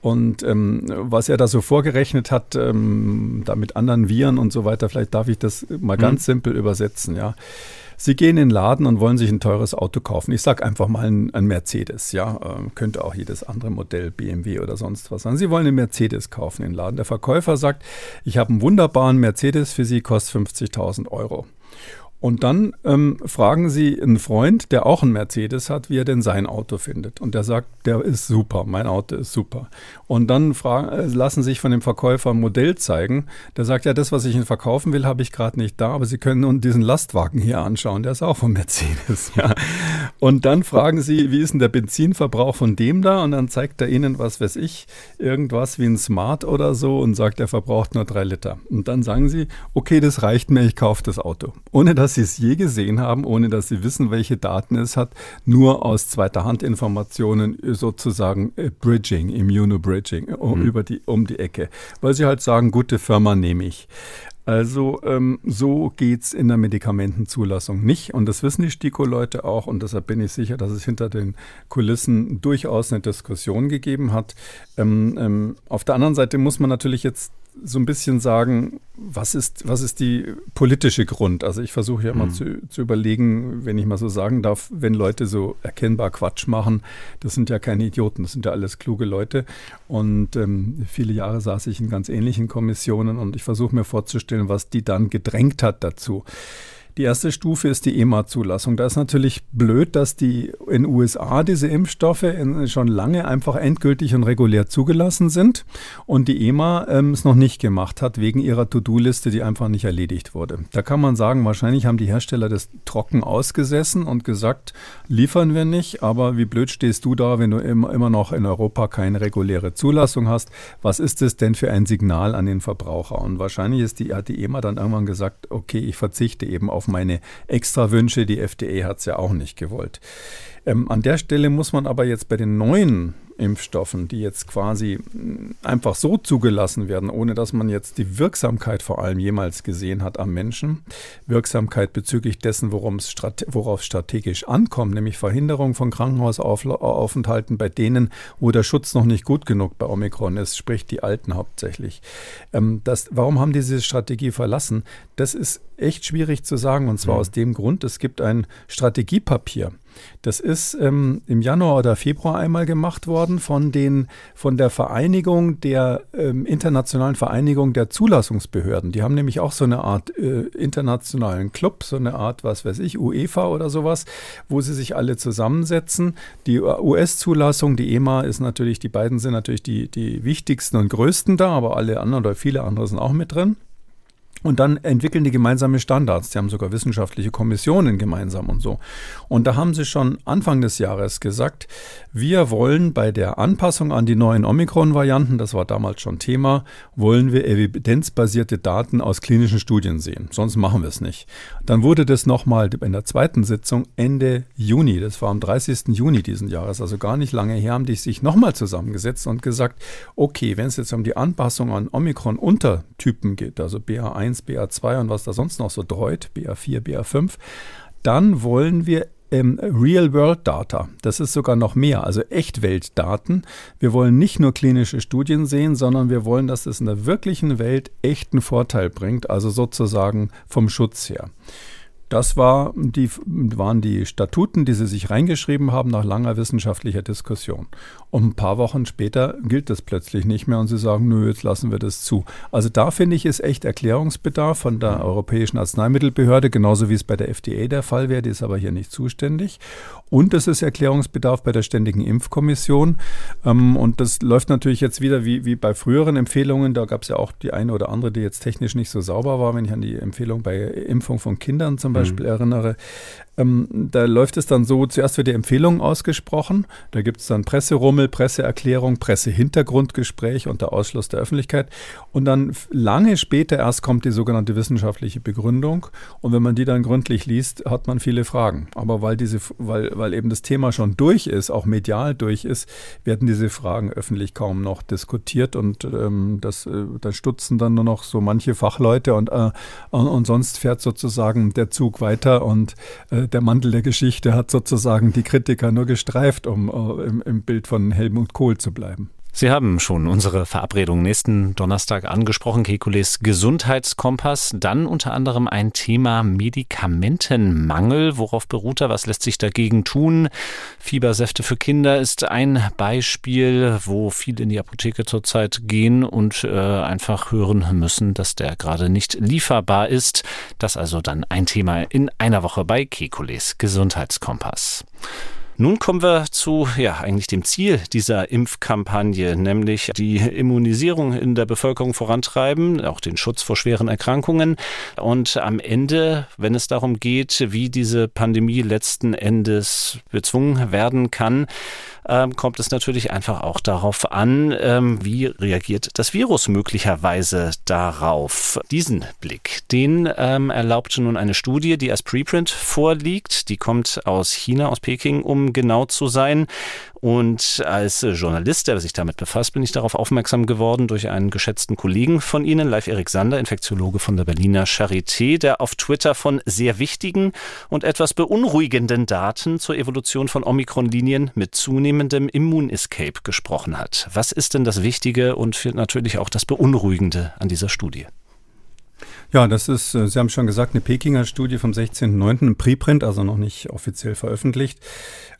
Und ähm, was er da so vorgerechnet hat, ähm, da mit anderen Viren und so weiter, vielleicht darf ich das mal mhm. ganz simpel übersetzen, ja. Sie gehen in den Laden und wollen sich ein teures Auto kaufen. Ich sage einfach mal ein, ein Mercedes, ja. Äh, könnte auch jedes andere Modell, BMW oder sonst was sein. Sie wollen einen Mercedes kaufen in den Laden. Der Verkäufer sagt, ich habe einen wunderbaren Mercedes für Sie, kostet 50.000 Euro. Und dann ähm, fragen Sie einen Freund, der auch einen Mercedes hat, wie er denn sein Auto findet. Und der sagt, der ist super, mein Auto ist super. Und dann fragen, äh, lassen sich von dem Verkäufer ein Modell zeigen. Der sagt, ja, das, was ich Ihnen verkaufen will, habe ich gerade nicht da, aber Sie können nun diesen Lastwagen hier anschauen, der ist auch vom Mercedes. Ja. Und dann fragen Sie, wie ist denn der Benzinverbrauch von dem da? Und dann zeigt er Ihnen, was weiß ich, irgendwas wie ein Smart oder so und sagt, er verbraucht nur drei Liter. Und dann sagen Sie, okay, das reicht mir, ich kaufe das Auto. Ohne dass dass sie es je gesehen haben, ohne dass sie wissen, welche Daten es hat, nur aus zweiter Hand Informationen sozusagen äh, Bridging, Immunobridging, äh, mhm. über die, um die Ecke. Weil sie halt sagen, gute Firma nehme ich. Also ähm, so es in der Medikamentenzulassung nicht. Und das wissen die STIKO-Leute auch. Und deshalb bin ich sicher, dass es hinter den Kulissen durchaus eine Diskussion gegeben hat. Ähm, ähm, auf der anderen Seite muss man natürlich jetzt so ein bisschen sagen, was ist, was ist die politische Grund? Also ich versuche ja immer mhm. zu, zu überlegen, wenn ich mal so sagen darf, wenn Leute so erkennbar Quatsch machen, das sind ja keine Idioten, das sind ja alles kluge Leute. Und ähm, viele Jahre saß ich in ganz ähnlichen Kommissionen und ich versuche mir vorzustellen, was die dann gedrängt hat dazu. Die erste Stufe ist die EMA-Zulassung. Da ist natürlich blöd, dass die in USA diese Impfstoffe in, schon lange einfach endgültig und regulär zugelassen sind und die EMA ähm, es noch nicht gemacht hat wegen ihrer To-Do-Liste, die einfach nicht erledigt wurde. Da kann man sagen, wahrscheinlich haben die Hersteller das trocken ausgesessen und gesagt, liefern wir nicht, aber wie blöd stehst du da, wenn du immer, immer noch in Europa keine reguläre Zulassung hast? Was ist es denn für ein Signal an den Verbraucher? Und wahrscheinlich ist die, hat die EMA dann irgendwann gesagt, okay, ich verzichte eben auf auf meine Extrawünsche. Die FDE hat es ja auch nicht gewollt. Ähm, an der Stelle muss man aber jetzt bei den neuen Impfstoffen, die jetzt quasi mm, einfach so zugelassen werden, ohne dass man jetzt die Wirksamkeit vor allem jemals gesehen hat am Menschen, Wirksamkeit bezüglich dessen, worum es worauf es strategisch ankommt, nämlich Verhinderung von Krankenhausaufenthalten bei denen, wo der Schutz noch nicht gut genug bei Omikron ist, sprich die Alten hauptsächlich. Ähm, das, warum haben die diese Strategie verlassen? Das ist echt schwierig zu sagen und zwar mhm. aus dem Grund, es gibt ein Strategiepapier Das ist ähm, im Januar oder Februar einmal gemacht worden von, den, von der Vereinigung der ähm, internationalen Vereinigung der Zulassungsbehörden. Die haben nämlich auch so eine Art äh, internationalen Club, so eine Art, was weiß ich, UEFA oder sowas, wo sie sich alle zusammensetzen. Die US-Zulassung, die EMA ist natürlich, die beiden sind natürlich die, die wichtigsten und größten da, aber alle anderen oder viele andere sind auch mit drin. Und dann entwickeln die gemeinsame Standards. Die haben sogar wissenschaftliche Kommissionen gemeinsam und so. Und da haben sie schon Anfang des Jahres gesagt, wir wollen bei der Anpassung an die neuen Omikron-Varianten, das war damals schon Thema, wollen wir evidenzbasierte Daten aus klinischen Studien sehen. Sonst machen wir es nicht. Dann wurde das nochmal in der zweiten Sitzung Ende Juni, das war am 30. Juni diesen Jahres, also gar nicht lange her, haben die sich nochmal zusammengesetzt und gesagt, okay, wenn es jetzt um die Anpassung an Omikron-Untertypen geht, also BA1, BA2 und was da sonst noch so dreut, BA4, BA5, dann wollen wir ähm, Real-World-Data. Das ist sogar noch mehr, also Echtweltdaten. Wir wollen nicht nur klinische Studien sehen, sondern wir wollen, dass es in der wirklichen Welt echten Vorteil bringt, also sozusagen vom Schutz her. Das war die, waren die Statuten, die sie sich reingeschrieben haben nach langer wissenschaftlicher Diskussion. Und ein paar Wochen später gilt das plötzlich nicht mehr und sie sagen, nö, jetzt lassen wir das zu. Also da finde ich, ist echt Erklärungsbedarf von der Europäischen Arzneimittelbehörde, genauso wie es bei der FDA der Fall wäre, die ist aber hier nicht zuständig. Und es ist Erklärungsbedarf bei der Ständigen Impfkommission. Ähm, und das läuft natürlich jetzt wieder wie, wie bei früheren Empfehlungen. Da gab es ja auch die eine oder andere, die jetzt technisch nicht so sauber war, wenn ich an die Empfehlung bei Impfung von Kindern zum Beispiel mhm. erinnere. Ähm, da läuft es dann so, zuerst wird die Empfehlung ausgesprochen, da gibt es dann Presserummel, Presseerklärung, Pressehintergrundgespräch unter Ausschluss der Öffentlichkeit. Und dann lange später erst kommt die sogenannte wissenschaftliche Begründung. Und wenn man die dann gründlich liest, hat man viele Fragen. Aber weil, diese, weil, weil eben das Thema schon durch ist, auch medial durch ist, werden diese Fragen öffentlich kaum noch diskutiert. Und ähm, das, äh, da stutzen dann nur noch so manche Fachleute und, äh, und sonst fährt sozusagen der Zug weiter und äh, der Mantel der Geschichte hat sozusagen die Kritiker nur gestreift, um uh, im, im Bild von Helmut Kohl zu bleiben. Sie haben schon unsere Verabredung nächsten Donnerstag angesprochen, Kekules Gesundheitskompass. Dann unter anderem ein Thema Medikamentenmangel. Worauf beruht er? Was lässt sich dagegen tun? Fiebersäfte für Kinder ist ein Beispiel, wo viele in die Apotheke zurzeit gehen und äh, einfach hören müssen, dass der gerade nicht lieferbar ist. Das also dann ein Thema in einer Woche bei Kekules Gesundheitskompass. Nun kommen wir zu, ja, eigentlich dem Ziel dieser Impfkampagne, nämlich die Immunisierung in der Bevölkerung vorantreiben, auch den Schutz vor schweren Erkrankungen. Und am Ende, wenn es darum geht, wie diese Pandemie letzten Endes bezwungen werden kann, ähm, kommt es natürlich einfach auch darauf an, ähm, wie reagiert das Virus möglicherweise darauf. Diesen Blick, den ähm, erlaubte nun eine Studie, die als Preprint vorliegt. Die kommt aus China, aus Peking, um genau zu sein. Und als Journalist, der sich damit befasst, bin ich darauf aufmerksam geworden durch einen geschätzten Kollegen von Ihnen, Live Erik Sander, Infektiologe von der Berliner Charité, der auf Twitter von sehr wichtigen und etwas beunruhigenden Daten zur Evolution von Omikron-Linien mit zunehmendem Immunescape gesprochen hat. Was ist denn das Wichtige und natürlich auch das Beunruhigende an dieser Studie? Ja, das ist, äh, Sie haben schon gesagt, eine Pekinger Studie vom 16.09. im Preprint, also noch nicht offiziell veröffentlicht.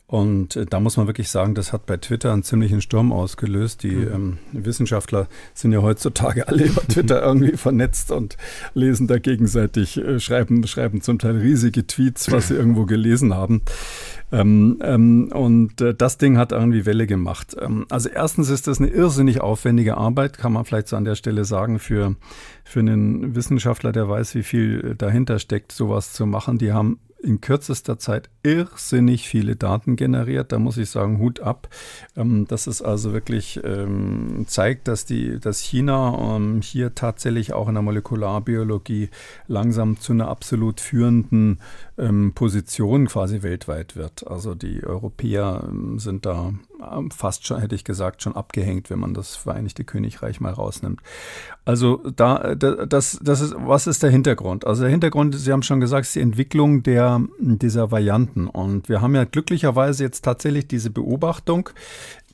Und äh, da muss man wirklich sagen, das hat bei Twitter einen ziemlichen Sturm ausgelöst. Die mhm. ähm, Wissenschaftler sind ja heutzutage alle über Twitter irgendwie vernetzt und lesen da gegenseitig, äh, schreiben, schreiben zum Teil riesige Tweets, was sie irgendwo gelesen haben. Ähm, ähm, und äh, das Ding hat irgendwie Welle gemacht. Ähm, also erstens ist das eine irrsinnig aufwendige Arbeit, kann man vielleicht so an der Stelle sagen, für, für einen Wissenschaftler, der weiß, wie viel dahinter steckt, sowas zu machen. Die haben in kürzester Zeit irrsinnig viele Daten generiert. Da muss ich sagen, Hut ab. Ähm, das ist also wirklich ähm, zeigt, dass die, dass China ähm, hier tatsächlich auch in der Molekularbiologie langsam zu einer absolut führenden ähm, Position quasi weltweit wird. Also die Europäer ähm, sind da ähm, fast schon, hätte ich gesagt, schon abgehängt, wenn man das Vereinigte Königreich mal rausnimmt. Also da, das, das ist, was ist der Hintergrund? Also der Hintergrund, Sie haben schon gesagt, ist die Entwicklung der, dieser Varianten. Und wir haben ja glücklicherweise jetzt tatsächlich diese Beobachtung,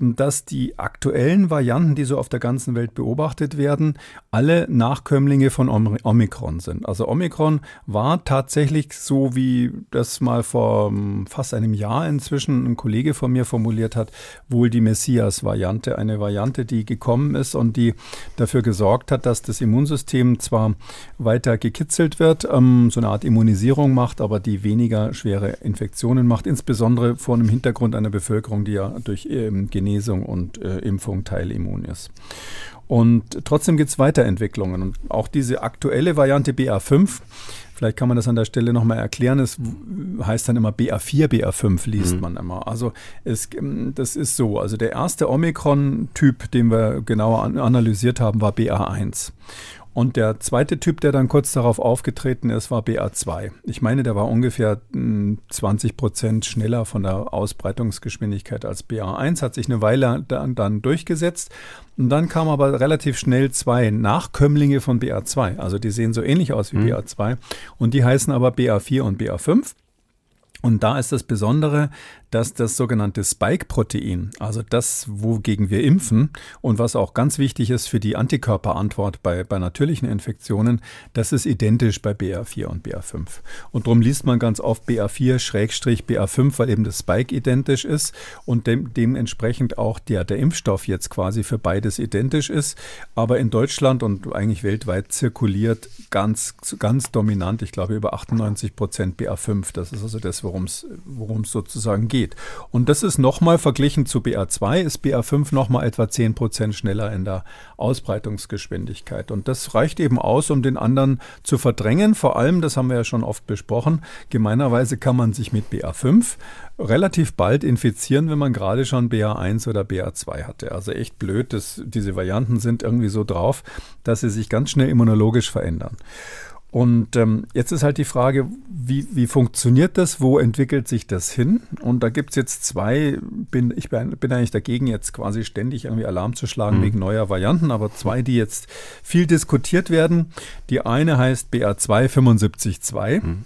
dass die aktuellen Varianten, die so auf der ganzen Welt beobachtet werden, alle Nachkömmlinge von Omikron sind. Also Omikron war tatsächlich so, wie das mal vor ähm, fast einem Jahr inzwischen ein Kollege von mir formuliert hat, wohl die Messias-Variante. Eine Variante, die gekommen ist und die dafür gesorgt hat, dass das Immunsystem zwar weiter gekitzelt wird, ähm, so eine Art Immunisierung macht, aber die weniger schwere Infektionen macht, insbesondere vor einem Hintergrund einer Bevölkerung, die ja durch ähm, Genesung und äh, Impfung teilimmun ist. Und trotzdem gibt es Weiterentwicklungen. Und auch diese aktuelle Variante BA5, vielleicht kann man das an der Stelle nochmal erklären, es heißt dann immer BA4, BA5 liest mhm. man immer. Also es, ähm, das ist so. Also der erste Omikron-Typ, den wir genauer analysiert haben, war BA1. Und der zweite Typ, der dann kurz darauf aufgetreten ist, war BA2. Ich meine, der war ungefähr 20 hm, Prozent schneller von der Ausbreitungsgeschwindigkeit als BA1, hat sich eine Weile dann, dann durchgesetzt. Und dann kamen aber relativ schnell zwei Nachkömmlinge von BA2. Also die sehen so ähnlich aus wie mhm. BA2 und die heißen aber BA4 und BA5. Und da ist das Besondere, dass das sogenannte Spike-Protein, also das, wogegen wir impfen und was auch ganz wichtig ist für die Antikörperantwort bei, bei natürlichen Infektionen, das ist identisch bei BA4 und BA5. Und darum liest man ganz oft BA4-BA5, weil eben das Spike identisch ist und dem, dementsprechend auch der, der Impfstoff jetzt quasi für beides identisch ist. Aber in Deutschland und eigentlich weltweit zirkuliert ganz, ganz dominant, ich glaube über 98 Prozent BA5. Das ist also das, worum es sozusagen geht geht. Und das ist nochmal verglichen zu BA2, ist BA5 nochmal etwa 10 Prozent schneller in der Ausbreitungsgeschwindigkeit. Und das reicht eben aus, um den anderen zu verdrängen. Vor allem, das haben wir ja schon oft besprochen, gemeinerweise kann man sich mit BA5 relativ bald infizieren, wenn man gerade schon BA1 oder BA2 hatte. Also echt blöd, dass diese Varianten sind irgendwie so drauf, dass sie sich ganz schnell immunologisch verändern. Und ähm, jetzt ist halt die Frage, wie, wie funktioniert das? Wo entwickelt sich das hin? Und da gibt es jetzt zwei, bin, ich bin, bin, eigentlich dagegen, jetzt quasi ständig irgendwie Alarm zu schlagen mhm. wegen neuer Varianten, aber zwei, die jetzt viel diskutiert werden. Die eine heißt BA2 Mhm.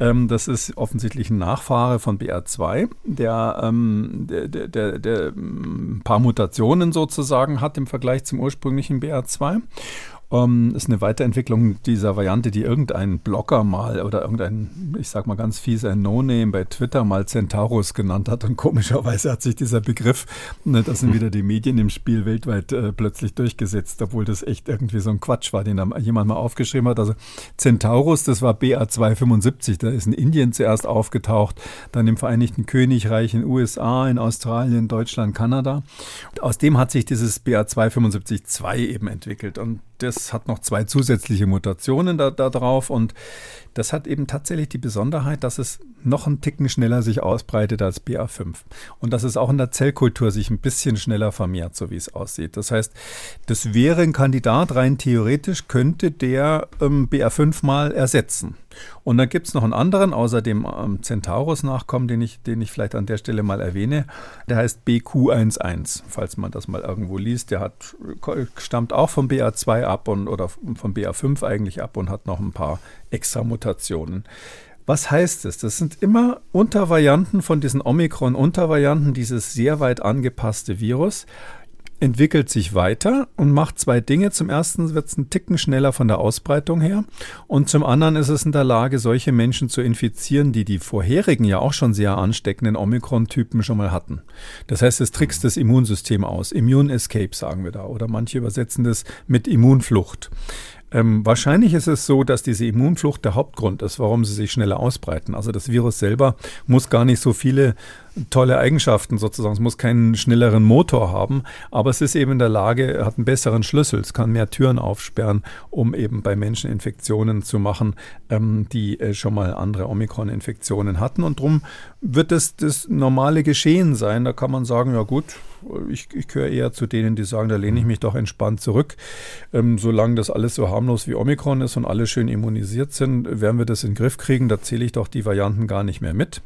Ähm, das ist offensichtlich ein Nachfahre von BA2, der, ähm, der, der, der, der ein paar Mutationen sozusagen hat im Vergleich zum ursprünglichen BA2. Ähm, ist eine Weiterentwicklung dieser Variante, die irgendein Blogger mal oder irgendein, ich sag mal ganz fies, ein No-Name bei Twitter mal Centaurus genannt hat. Und komischerweise hat sich dieser Begriff, ne, das sind wieder die Medien im Spiel, weltweit äh, plötzlich durchgesetzt, obwohl das echt irgendwie so ein Quatsch war, den da jemand mal aufgeschrieben hat. Also Centaurus, das war BA275, da ist in Indien zuerst aufgetaucht, dann im Vereinigten Königreich, in USA, in Australien, Deutschland, Kanada. Und aus dem hat sich dieses BA275-2 eben entwickelt. Und das hat noch zwei zusätzliche Mutationen da, da drauf und das hat eben tatsächlich die Besonderheit, dass es noch einen Ticken schneller sich ausbreitet als BA5 und dass es auch in der Zellkultur sich ein bisschen schneller vermehrt, so wie es aussieht. Das heißt, das wäre ein Kandidat, rein theoretisch könnte der ähm, BA5 mal ersetzen. Und dann gibt es noch einen anderen, außer dem ähm, Centaurus-Nachkommen, den ich, den ich vielleicht an der Stelle mal erwähne. Der heißt BQ11, falls man das mal irgendwo liest. Der hat, stammt auch vom BA2 ab und, oder vom BA5 eigentlich ab und hat noch ein paar extra Mutationen. Was heißt es? Das sind immer Untervarianten von diesen Omikron-Untervarianten, dieses sehr weit angepasste Virus entwickelt sich weiter und macht zwei Dinge. Zum ersten wird es einen Ticken schneller von der Ausbreitung her und zum anderen ist es in der Lage, solche Menschen zu infizieren, die die vorherigen ja auch schon sehr ansteckenden Omikron-Typen schon mal hatten. Das heißt, es trickst das Immunsystem aus. Immune Escape sagen wir da oder manche übersetzen das mit Immunflucht. Ähm, wahrscheinlich ist es so, dass diese Immunflucht der Hauptgrund ist, warum sie sich schneller ausbreiten. Also das Virus selber muss gar nicht so viele tolle Eigenschaften sozusagen. Es muss keinen schnelleren Motor haben, aber es ist eben in der Lage, hat einen besseren Schlüssel. Es kann mehr Türen aufsperren, um eben bei Menschen Infektionen zu machen, ähm, die äh, schon mal andere Omikron-Infektionen hatten. Und darum wird es das normale Geschehen sein. Da kann man sagen, ja gut, ich, ich gehöre eher zu denen, die sagen, da lehne ich mich doch entspannt zurück. Ähm, solange das alles so harmlos wie Omikron ist und alle schön immunisiert sind, werden wir das in den Griff kriegen. Da zähle ich doch die Varianten gar nicht mehr mit.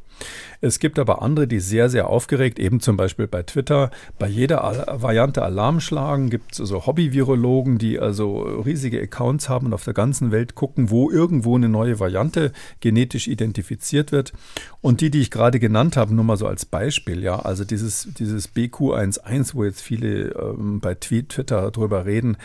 Es gibt aber andere, die sehr, sehr aufgeregt, eben zum Beispiel bei Twitter. Bei jeder Variante Alarm schlagen gibt es also Hobby-Virologen, die also riesige Accounts haben und auf der ganzen Welt gucken, wo irgendwo eine neue Variante genetisch identifiziert wird. Und die, die ich gerade genannt habe, nur mal so als Beispiel, ja, also dieses, dieses BQ11, wo jetzt viele ähm, bei Twitter drüber reden,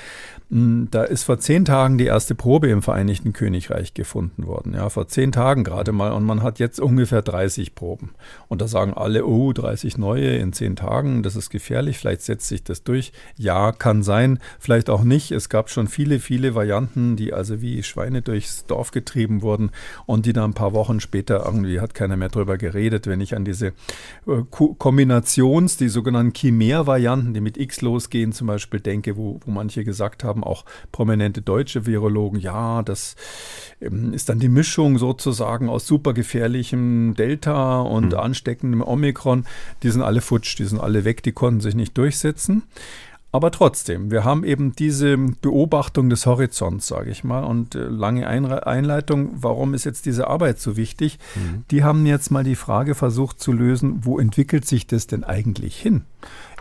da ist vor zehn Tagen die erste Probe im Vereinigten Königreich gefunden worden. Ja, vor zehn Tagen gerade mal. Und man hat jetzt ungefähr 30 Proben. Und da sagen alle, oh, 30 neue in zehn Tagen, das ist gefährlich, vielleicht setzt sich das durch. Ja, kann sein, vielleicht auch nicht. Es gab schon viele, viele Varianten, die also wie Schweine durchs Dorf getrieben wurden und die dann ein paar Wochen später irgendwie hat keiner mehr drüber geredet. Wenn ich an diese äh, Kombinations, die sogenannten Chimer-Varianten, die mit X losgehen, zum Beispiel denke, wo, wo manche gesagt haben, auch prominente deutsche Virologen, ja, das ähm, ist dann die Mischung sozusagen aus supergefährlichem Delta und mhm. ansteckendem Omikron. Die sind alle futsch, die sind alle weg, die konnten sich nicht durchsetzen. Aber trotzdem, wir haben eben diese Beobachtung des Horizonts, sage ich mal, und äh, lange Einleitung, warum ist jetzt diese Arbeit so wichtig? Mhm. Die haben jetzt mal die Frage versucht zu lösen, wo entwickelt sich das denn eigentlich hin?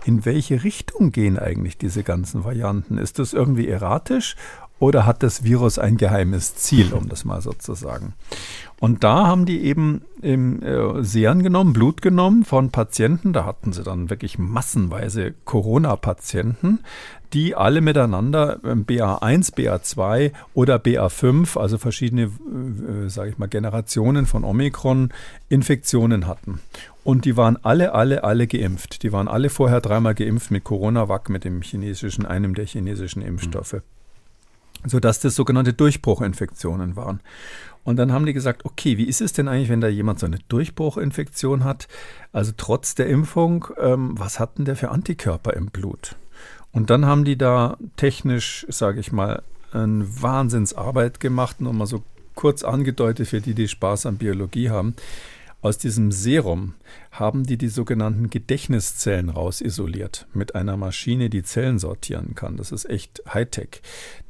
In welche Richtung gehen eigentlich diese ganzen Varianten? Ist das irgendwie erratisch oder hat das Virus ein geheimes Ziel, um das mal so zu sagen? Und da haben die eben im, äh, Seren genommen, Blut genommen von Patienten. Da hatten sie dann wirklich massenweise Corona-Patienten, die alle miteinander BA1, BA2 oder BA5, also verschiedene, äh, sage ich mal, Generationen von Omikron-Infektionen hatten. Und die waren alle, alle, alle geimpft. Die waren alle vorher dreimal geimpft mit Coronavac, mit dem chinesischen, einem der chinesischen Impfstoffe. Mhm sodass das sogenannte Durchbruchinfektionen waren. Und dann haben die gesagt, okay, wie ist es denn eigentlich, wenn da jemand so eine Durchbruchinfektion hat, also trotz der Impfung, ähm, was hat denn der für Antikörper im Blut? Und dann haben die da technisch, sage ich mal, eine Wahnsinnsarbeit gemacht, nur mal so kurz angedeutet für die, die Spaß an Biologie haben. Aus diesem Serum haben die die sogenannten Gedächtniszellen rausisoliert mit einer Maschine, die Zellen sortieren kann. Das ist echt Hightech.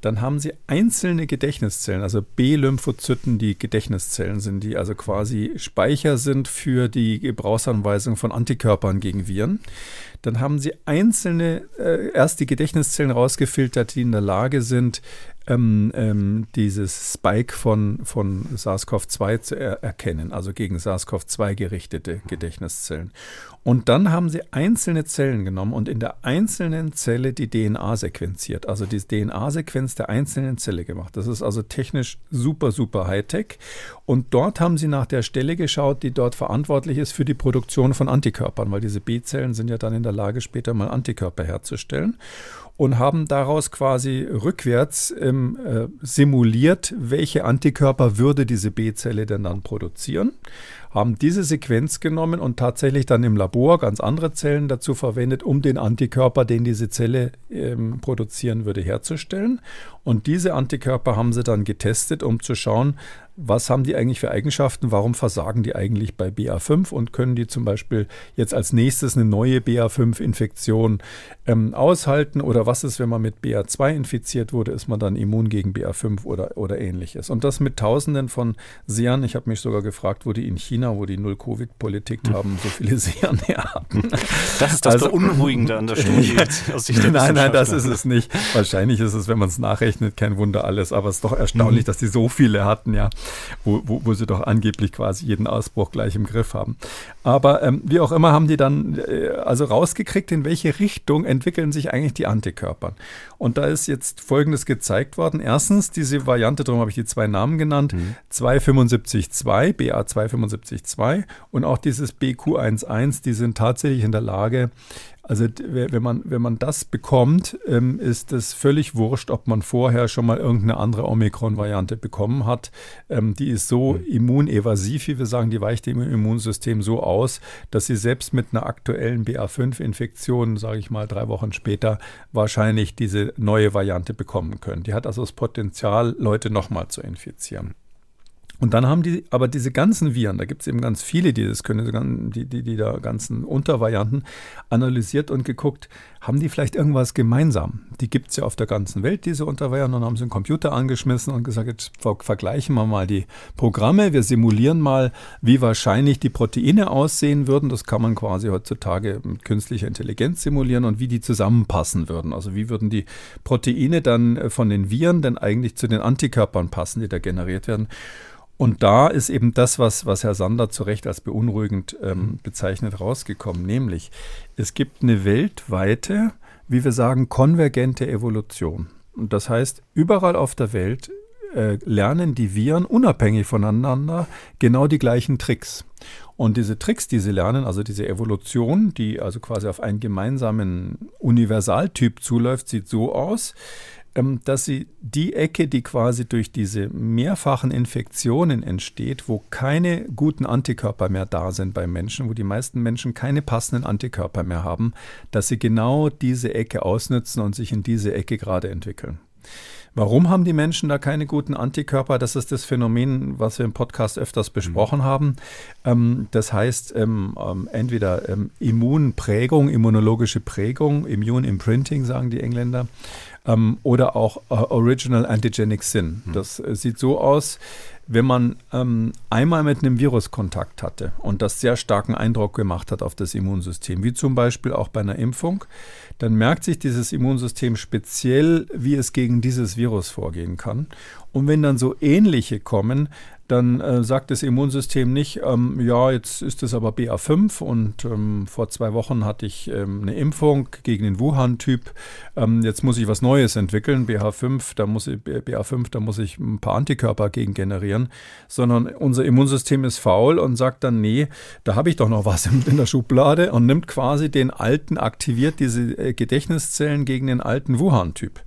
Dann haben sie einzelne Gedächtniszellen, also B-Lymphozyten, die Gedächtniszellen sind, die also quasi Speicher sind für die Gebrauchsanweisung von Antikörpern gegen Viren. Dann haben sie einzelne, äh, erst die Gedächtniszellen rausgefiltert, die in der Lage sind, ähm, ähm, dieses Spike von, von SARS-CoV-2 zu er erkennen, also gegen SARS-CoV-2 gerichtete Gedächtniszellen. Und dann haben sie einzelne Zellen genommen und in der einzelnen Zelle die DNA sequenziert, also die DNA-Sequenz der einzelnen Zelle gemacht. Das ist also technisch super, super Hightech. Und dort haben sie nach der Stelle geschaut, die dort verantwortlich ist für die Produktion von Antikörpern, weil diese B-Zellen sind ja dann in der Lage, später mal Antikörper herzustellen und haben daraus quasi rückwärts ähm, äh, simuliert, welche Antikörper würde diese B-Zelle denn dann produzieren haben diese Sequenz genommen und tatsächlich dann im Labor ganz andere Zellen dazu verwendet, um den Antikörper, den diese Zelle ähm, produzieren würde, herzustellen. Und diese Antikörper haben sie dann getestet, um zu schauen, was haben die eigentlich für Eigenschaften, warum versagen die eigentlich bei BA5 und können die zum Beispiel jetzt als nächstes eine neue BA5-Infektion ähm, aushalten oder was ist, wenn man mit BA2 infiziert wurde, ist man dann immun gegen BA5 oder, oder ähnliches. Und das mit Tausenden von Sehern. Ich habe mich sogar gefragt, wo die in China, wo die Null-Covid-Politik hm. haben, so viele Sehern hatten. Das ist das also, Beunruhigende an der Studie aus Sicht der Nein, nein, das ist es nicht. Wahrscheinlich ist es, wenn man es nachrechnet, kein Wunder alles, aber es ist doch erstaunlich, mhm. dass die so viele hatten, ja wo, wo, wo sie doch angeblich quasi jeden Ausbruch gleich im Griff haben. Aber ähm, wie auch immer haben die dann äh, also rausgekriegt, in welche Richtung entwickeln sich eigentlich die Antikörper. Und da ist jetzt Folgendes gezeigt worden. Erstens diese Variante, darum habe ich die zwei Namen genannt, mhm. 275.2, BA275.2 und auch dieses BQ11, die sind tatsächlich in der Lage, also wenn man, wenn man das bekommt, ähm, ist es völlig wurscht, ob man vorher schon mal irgendeine andere Omikron-Variante bekommen hat. Ähm, die ist so mhm. immunevasiv, wie wir sagen, die weicht dem Immunsystem so aus, dass sie selbst mit einer aktuellen BA5-Infektion, sage ich mal, drei Wochen später wahrscheinlich diese neue Variante bekommen können. Die hat also das Potenzial, Leute nochmal zu infizieren. Und dann haben die aber diese ganzen Viren, da gibt es eben ganz viele, die das können, die, die, die da ganzen Untervarianten analysiert und geguckt, haben die vielleicht irgendwas gemeinsam? Die gibt es ja auf der ganzen Welt, diese Untervarianten, und haben sie einen Computer angeschmissen und gesagt, jetzt vergleichen wir mal die Programme, wir simulieren mal, wie wahrscheinlich die Proteine aussehen würden. Das kann man quasi heutzutage mit künstlicher Intelligenz simulieren und wie die zusammenpassen würden. Also wie würden die Proteine dann äh, von den Viren denn eigentlich zu den Antikörpern passen, die da generiert werden. Und da ist eben das, was, was Herr Sander zu Recht als beunruhigend ähm, mhm. bezeichnet, rausgekommen. Nämlich, es gibt eine weltweite, wie wir sagen, konvergente Evolution. Und das heißt, überall auf der Welt äh, lernen die Viren unabhängig voneinander genau die gleichen Tricks. Und diese Tricks, die sie lernen, also diese Evolution, die also quasi auf einen gemeinsamen Universaltyp zuläuft, sieht so aus, dass sie die Ecke, die quasi durch diese mehrfachen Infektionen entsteht, wo keine guten Antikörper mehr da sind bei Menschen, wo die meisten Menschen keine passenden Antikörper mehr haben, dass sie genau diese Ecke ausnutzen und sich in diese Ecke gerade entwickeln. Warum haben die Menschen da keine guten Antikörper? Das ist das Phänomen, was wir im Podcast öfters besprochen mhm. haben. Ähm, das heißt, ähm, ähm, entweder ähm, Immunprägung, immunologische Prägung, Immune Imprinting, sagen die Engländer, ähm, oder auch äh, Original Antigenic Sin. Mhm. Das äh, sieht so aus, wenn man ähm, einmal mit einem Virus Kontakt hatte und das sehr starken Eindruck gemacht hat auf das Immunsystem, wie zum Beispiel auch bei einer Impfung, dann merkt sich dieses Immunsystem speziell, wie es gegen dieses Virus vorgehen kann. Und wenn dann so ähnliche kommen, dann äh, sagt das Immunsystem nicht, ähm, ja, jetzt ist es aber BA5 und ähm, vor zwei Wochen hatte ich ähm, eine Impfung gegen den Wuhan-Typ, ähm, jetzt muss ich was Neues entwickeln, BH5, da muss ich, BA5, da muss ich ein paar Antikörper gegen generieren, sondern unser Immunsystem ist faul und sagt dann, nee, da habe ich doch noch was in, in der Schublade und nimmt quasi den alten, aktiviert diese äh, Gedächtniszellen gegen den alten Wuhan-Typ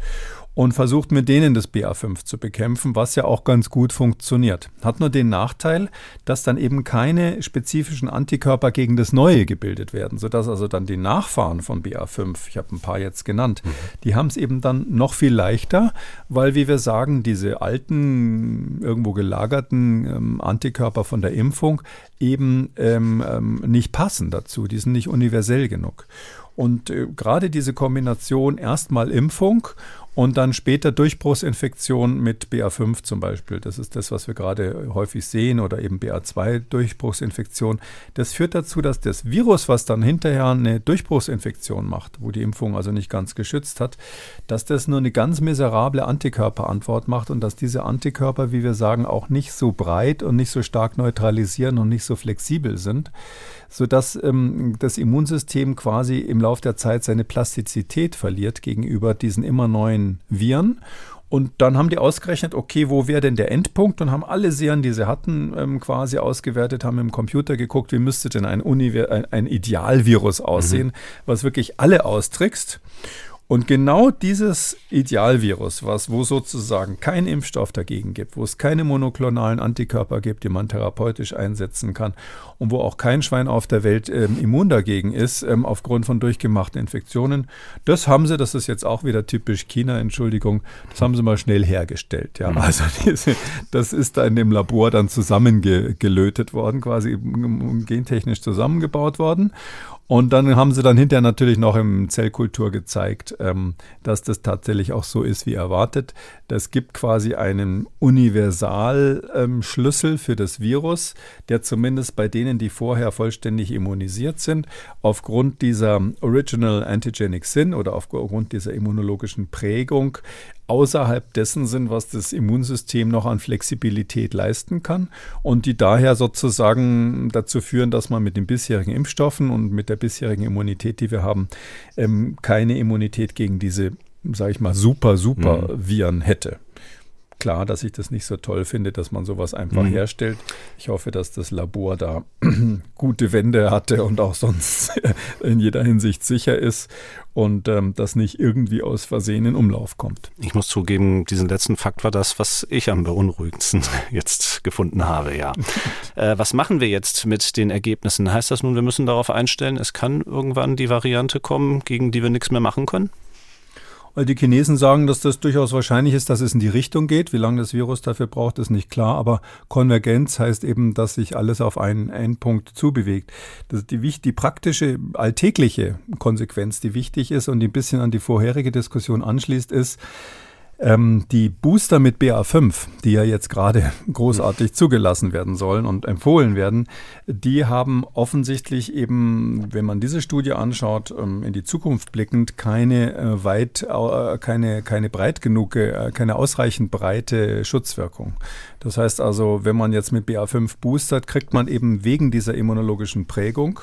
und versucht mit denen das BA5 zu bekämpfen, was ja auch ganz gut funktioniert. Hat nur den Nachteil, dass dann eben keine spezifischen Antikörper gegen das Neue gebildet werden, sodass also dann die Nachfahren von BA5, ich habe ein paar jetzt genannt, mhm. die haben es eben dann noch viel leichter, weil, wie wir sagen, diese alten, irgendwo gelagerten ähm, Antikörper von der Impfung eben ähm, ähm, nicht passen dazu, die sind nicht universell genug. Und äh, gerade diese Kombination erstmal Impfung und dann später Durchbruchsinfektion mit BA5 zum Beispiel. Das ist das, was wir gerade häufig sehen oder eben BA2-Durchbruchsinfektion. Das führt dazu, dass das Virus, was dann hinterher eine Durchbruchsinfektion macht, wo die Impfung also nicht ganz geschützt hat, dass das nur eine ganz miserable Antikörperantwort macht und dass diese Antikörper, wie wir sagen, auch nicht so breit und nicht so stark neutralisieren und nicht so flexibel sind sodass ähm, das Immunsystem quasi im Laufe der Zeit seine Plastizität verliert gegenüber diesen immer neuen Viren. Und dann haben die ausgerechnet, okay, wo wäre denn der Endpunkt? Und haben alle Serien, die sie hatten, ähm, quasi ausgewertet, haben im Computer geguckt, wie müsste denn ein, Univer ein, ein Idealvirus aussehen, mhm. was wirklich alle austrickst. Und genau dieses Idealvirus, was, wo sozusagen kein Impfstoff dagegen gibt, wo es keine monoklonalen Antikörper gibt, die man therapeutisch einsetzen kann und wo auch kein Schwein auf der Welt ähm, immun dagegen ist, ähm, aufgrund von durchgemachten Infektionen, das haben sie, das ist jetzt auch wieder typisch China, Entschuldigung, das haben sie mal schnell hergestellt. Ja, mhm. also diese, das ist da in dem Labor dann zusammengelötet worden, quasi gentechnisch zusammengebaut worden. Und dann haben sie dann hinterher natürlich noch im Zellkultur gezeigt, ähm, dass das tatsächlich auch so ist wie erwartet. Das gibt quasi einen Universalschlüssel ähm, für das Virus, der zumindest bei denen, die vorher vollständig immunisiert sind, aufgrund dieser Original Antigenic Sin oder aufgrund dieser immunologischen Prägung außerhalb dessen sind, was das Immunsystem noch an Flexibilität leisten kann und die daher sozusagen dazu führen, dass man mit den bisherigen Impfstoffen und mit der bisherigen Immunität, die wir haben, ähm, keine Immunität gegen diese, sage ich mal, super, super mhm. Viren hätte klar, dass ich das nicht so toll finde, dass man sowas einfach mhm. herstellt. Ich hoffe, dass das Labor da gute Wände hatte und auch sonst in jeder Hinsicht sicher ist und ähm, das nicht irgendwie aus Versehen in Umlauf kommt. Ich muss zugeben, diesen letzten Fakt war das, was ich am beunruhigendsten jetzt gefunden habe, ja. äh, was machen wir jetzt mit den Ergebnissen? Heißt das nun, wir müssen darauf einstellen, es kann irgendwann die Variante kommen, gegen die wir nichts mehr machen können? Die Chinesen sagen, dass das durchaus wahrscheinlich ist, dass es in die Richtung geht. Wie lange das Virus dafür braucht, ist nicht klar. Aber Konvergenz heißt eben, dass sich alles auf einen Endpunkt zubewegt. Das ist die, die praktische, alltägliche Konsequenz, die wichtig ist und die ein bisschen an die vorherige Diskussion anschließt, ist, ähm, die Booster mit BA5, die ja jetzt gerade großartig zugelassen werden sollen und empfohlen werden, die haben offensichtlich eben, wenn man diese Studie anschaut, ähm, in die Zukunft blickend, keine äh, weit, äh, keine, keine breit genug, äh, keine ausreichend breite Schutzwirkung. Das heißt also, wenn man jetzt mit BA5 boostert, kriegt man eben wegen dieser immunologischen Prägung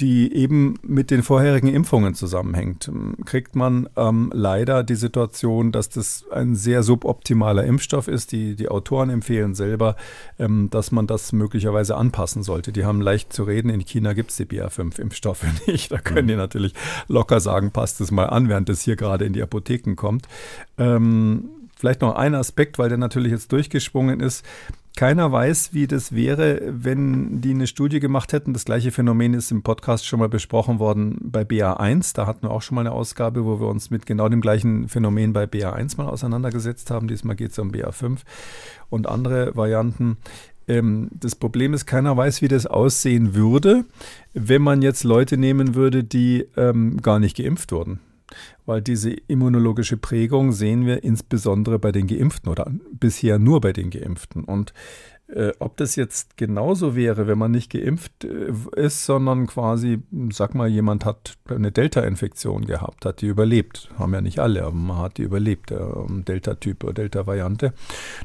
die eben mit den vorherigen Impfungen zusammenhängt, kriegt man ähm, leider die Situation, dass das ein sehr suboptimaler Impfstoff ist. Die, die Autoren empfehlen selber, ähm, dass man das möglicherweise anpassen sollte. Die haben leicht zu reden. In China gibt es die BA5-Impfstoffe nicht. Da können die mhm. natürlich locker sagen, passt es mal an, während es hier gerade in die Apotheken kommt. Ähm, Vielleicht noch ein Aspekt, weil der natürlich jetzt durchgeschwungen ist. Keiner weiß, wie das wäre, wenn die eine Studie gemacht hätten. Das gleiche Phänomen ist im Podcast schon mal besprochen worden bei BA1. Da hatten wir auch schon mal eine Ausgabe, wo wir uns mit genau dem gleichen Phänomen bei BA1 mal auseinandergesetzt haben. Diesmal geht es um BA5 und andere Varianten. Ähm, das Problem ist, keiner weiß, wie das aussehen würde, wenn man jetzt Leute nehmen würde, die ähm, gar nicht geimpft wurden weil diese immunologische Prägung sehen wir insbesondere bei den Geimpften oder bisher nur bei den Geimpften. Und äh, ob das jetzt genauso wäre, wenn man nicht geimpft äh, ist, sondern quasi, sag mal, jemand hat eine Delta-Infektion gehabt, hat die überlebt. Haben ja nicht alle, aber man hat die überlebt, äh, Delta-Typ oder Delta-Variante.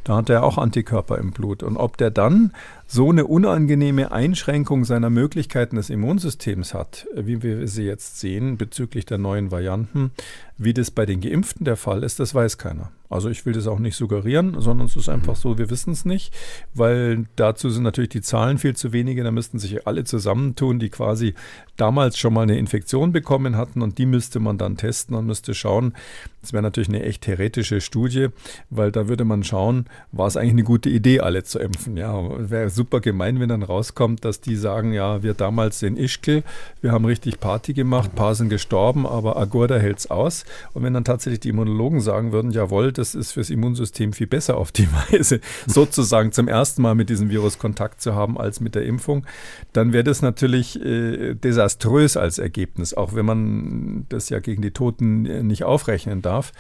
Da hat er auch Antikörper im Blut. Und ob der dann so eine unangenehme Einschränkung seiner Möglichkeiten des Immunsystems hat, wie wir sie jetzt sehen bezüglich der neuen Varianten, wie das bei den Geimpften der Fall ist, das weiß keiner. Also ich will das auch nicht suggerieren, sondern es ist einfach so, wir wissen es nicht, weil dazu sind natürlich die Zahlen viel zu wenige. Da müssten sich alle zusammentun, die quasi damals schon mal eine Infektion bekommen hatten und die müsste man dann testen und müsste schauen. Das wäre natürlich eine echt theoretische Studie, weil da würde man schauen, war es eigentlich eine gute Idee, alle zu impfen. Ja, wäre super gemein, wenn dann rauskommt, dass die sagen, ja, wir damals in Ischgl, wir haben richtig Party gemacht, paar sind gestorben, aber Agorda hält es aus. Und wenn dann tatsächlich die Immunologen sagen würden, jawohl, das ist fürs Immunsystem viel besser auf die Weise, sozusagen zum ersten Mal mit diesem Virus Kontakt zu haben als mit der Impfung, dann wäre das natürlich äh, als Ergebnis, auch wenn man das ja gegen die Toten äh, nicht aufrechnen darf.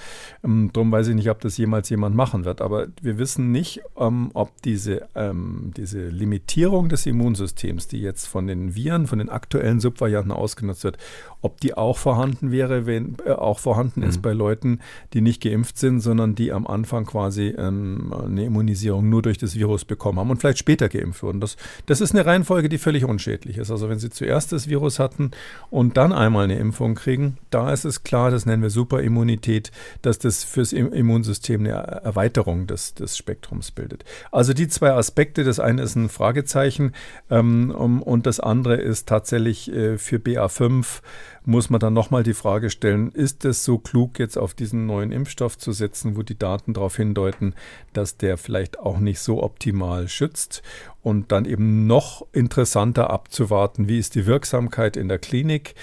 Ähm, Darum weiß ich nicht, ob das jemals jemand machen wird. Aber wir wissen nicht, ähm, ob diese, ähm, diese Limitierung des Immunsystems, die jetzt von den Viren, von den aktuellen Subvarianten ausgenutzt wird, ob die auch vorhanden wäre, wenn äh, auch vorhanden mhm. ist bei Leuten, die nicht geimpft sind, sondern die am Anfang quasi ähm, eine Immunisierung nur durch das Virus bekommen haben und vielleicht später geimpft wurden. Das, das ist eine Reihenfolge, die völlig unschädlich ist. Also wenn sie zuerst das Virus hatten und dann einmal eine Impfung kriegen, da ist es klar, das nennen wir Superimmunität, dass das fürs Immunsystem eine Erweiterung des, des Spektrums bildet. Also die zwei Aspekte, das eine ist ein Fragezeichen ähm, und das andere ist tatsächlich äh, für BA5 muss man dann nochmal die Frage stellen, ist es so klug, jetzt auf diesen neuen Impfstoff zu setzen, wo die Daten darauf hindeuten, dass der vielleicht auch nicht so optimal schützt? Und dann eben noch interessanter abzuwarten, wie ist die Wirksamkeit in der Klinik?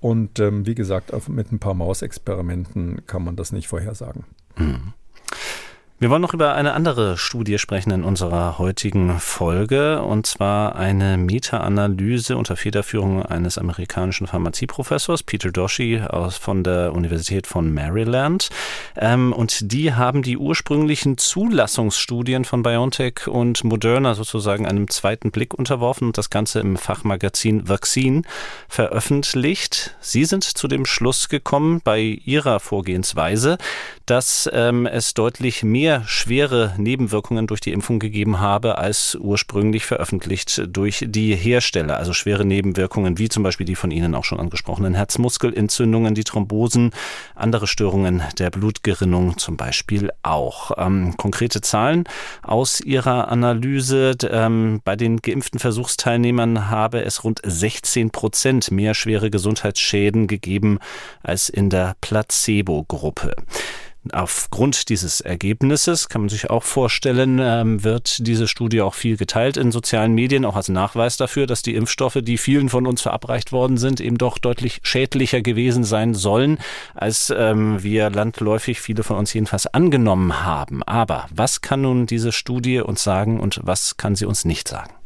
Und ähm, wie gesagt, mit ein paar Mausexperimenten kann man das nicht vorhersagen. Mhm. Wir wollen noch über eine andere Studie sprechen in unserer heutigen Folge, und zwar eine Meta-Analyse unter Federführung eines amerikanischen Pharmazieprofessors, Peter Doshi aus, von der Universität von Maryland. Ähm, und die haben die ursprünglichen Zulassungsstudien von BioNTech und Moderna sozusagen einem zweiten Blick unterworfen und das Ganze im Fachmagazin Vaccine veröffentlicht. Sie sind zu dem Schluss gekommen bei ihrer Vorgehensweise, dass ähm, es deutlich mehr schwere Nebenwirkungen durch die Impfung gegeben habe, als ursprünglich veröffentlicht durch die Hersteller. Also schwere Nebenwirkungen, wie zum Beispiel die von Ihnen auch schon angesprochenen Herzmuskelentzündungen, die Thrombosen, andere Störungen der Blutgerinnung zum Beispiel auch. Ähm, konkrete Zahlen aus Ihrer Analyse. Ähm, bei den geimpften Versuchsteilnehmern habe es rund 16 Prozent mehr schwere Gesundheitsschäden gegeben als in der Placebo-Gruppe. Aufgrund dieses Ergebnisses kann man sich auch vorstellen, ähm, wird diese Studie auch viel geteilt in sozialen Medien, auch als Nachweis dafür, dass die Impfstoffe, die vielen von uns verabreicht worden sind, eben doch deutlich schädlicher gewesen sein sollen, als ähm, wir landläufig viele von uns jedenfalls angenommen haben. Aber was kann nun diese Studie uns sagen und was kann sie uns nicht sagen?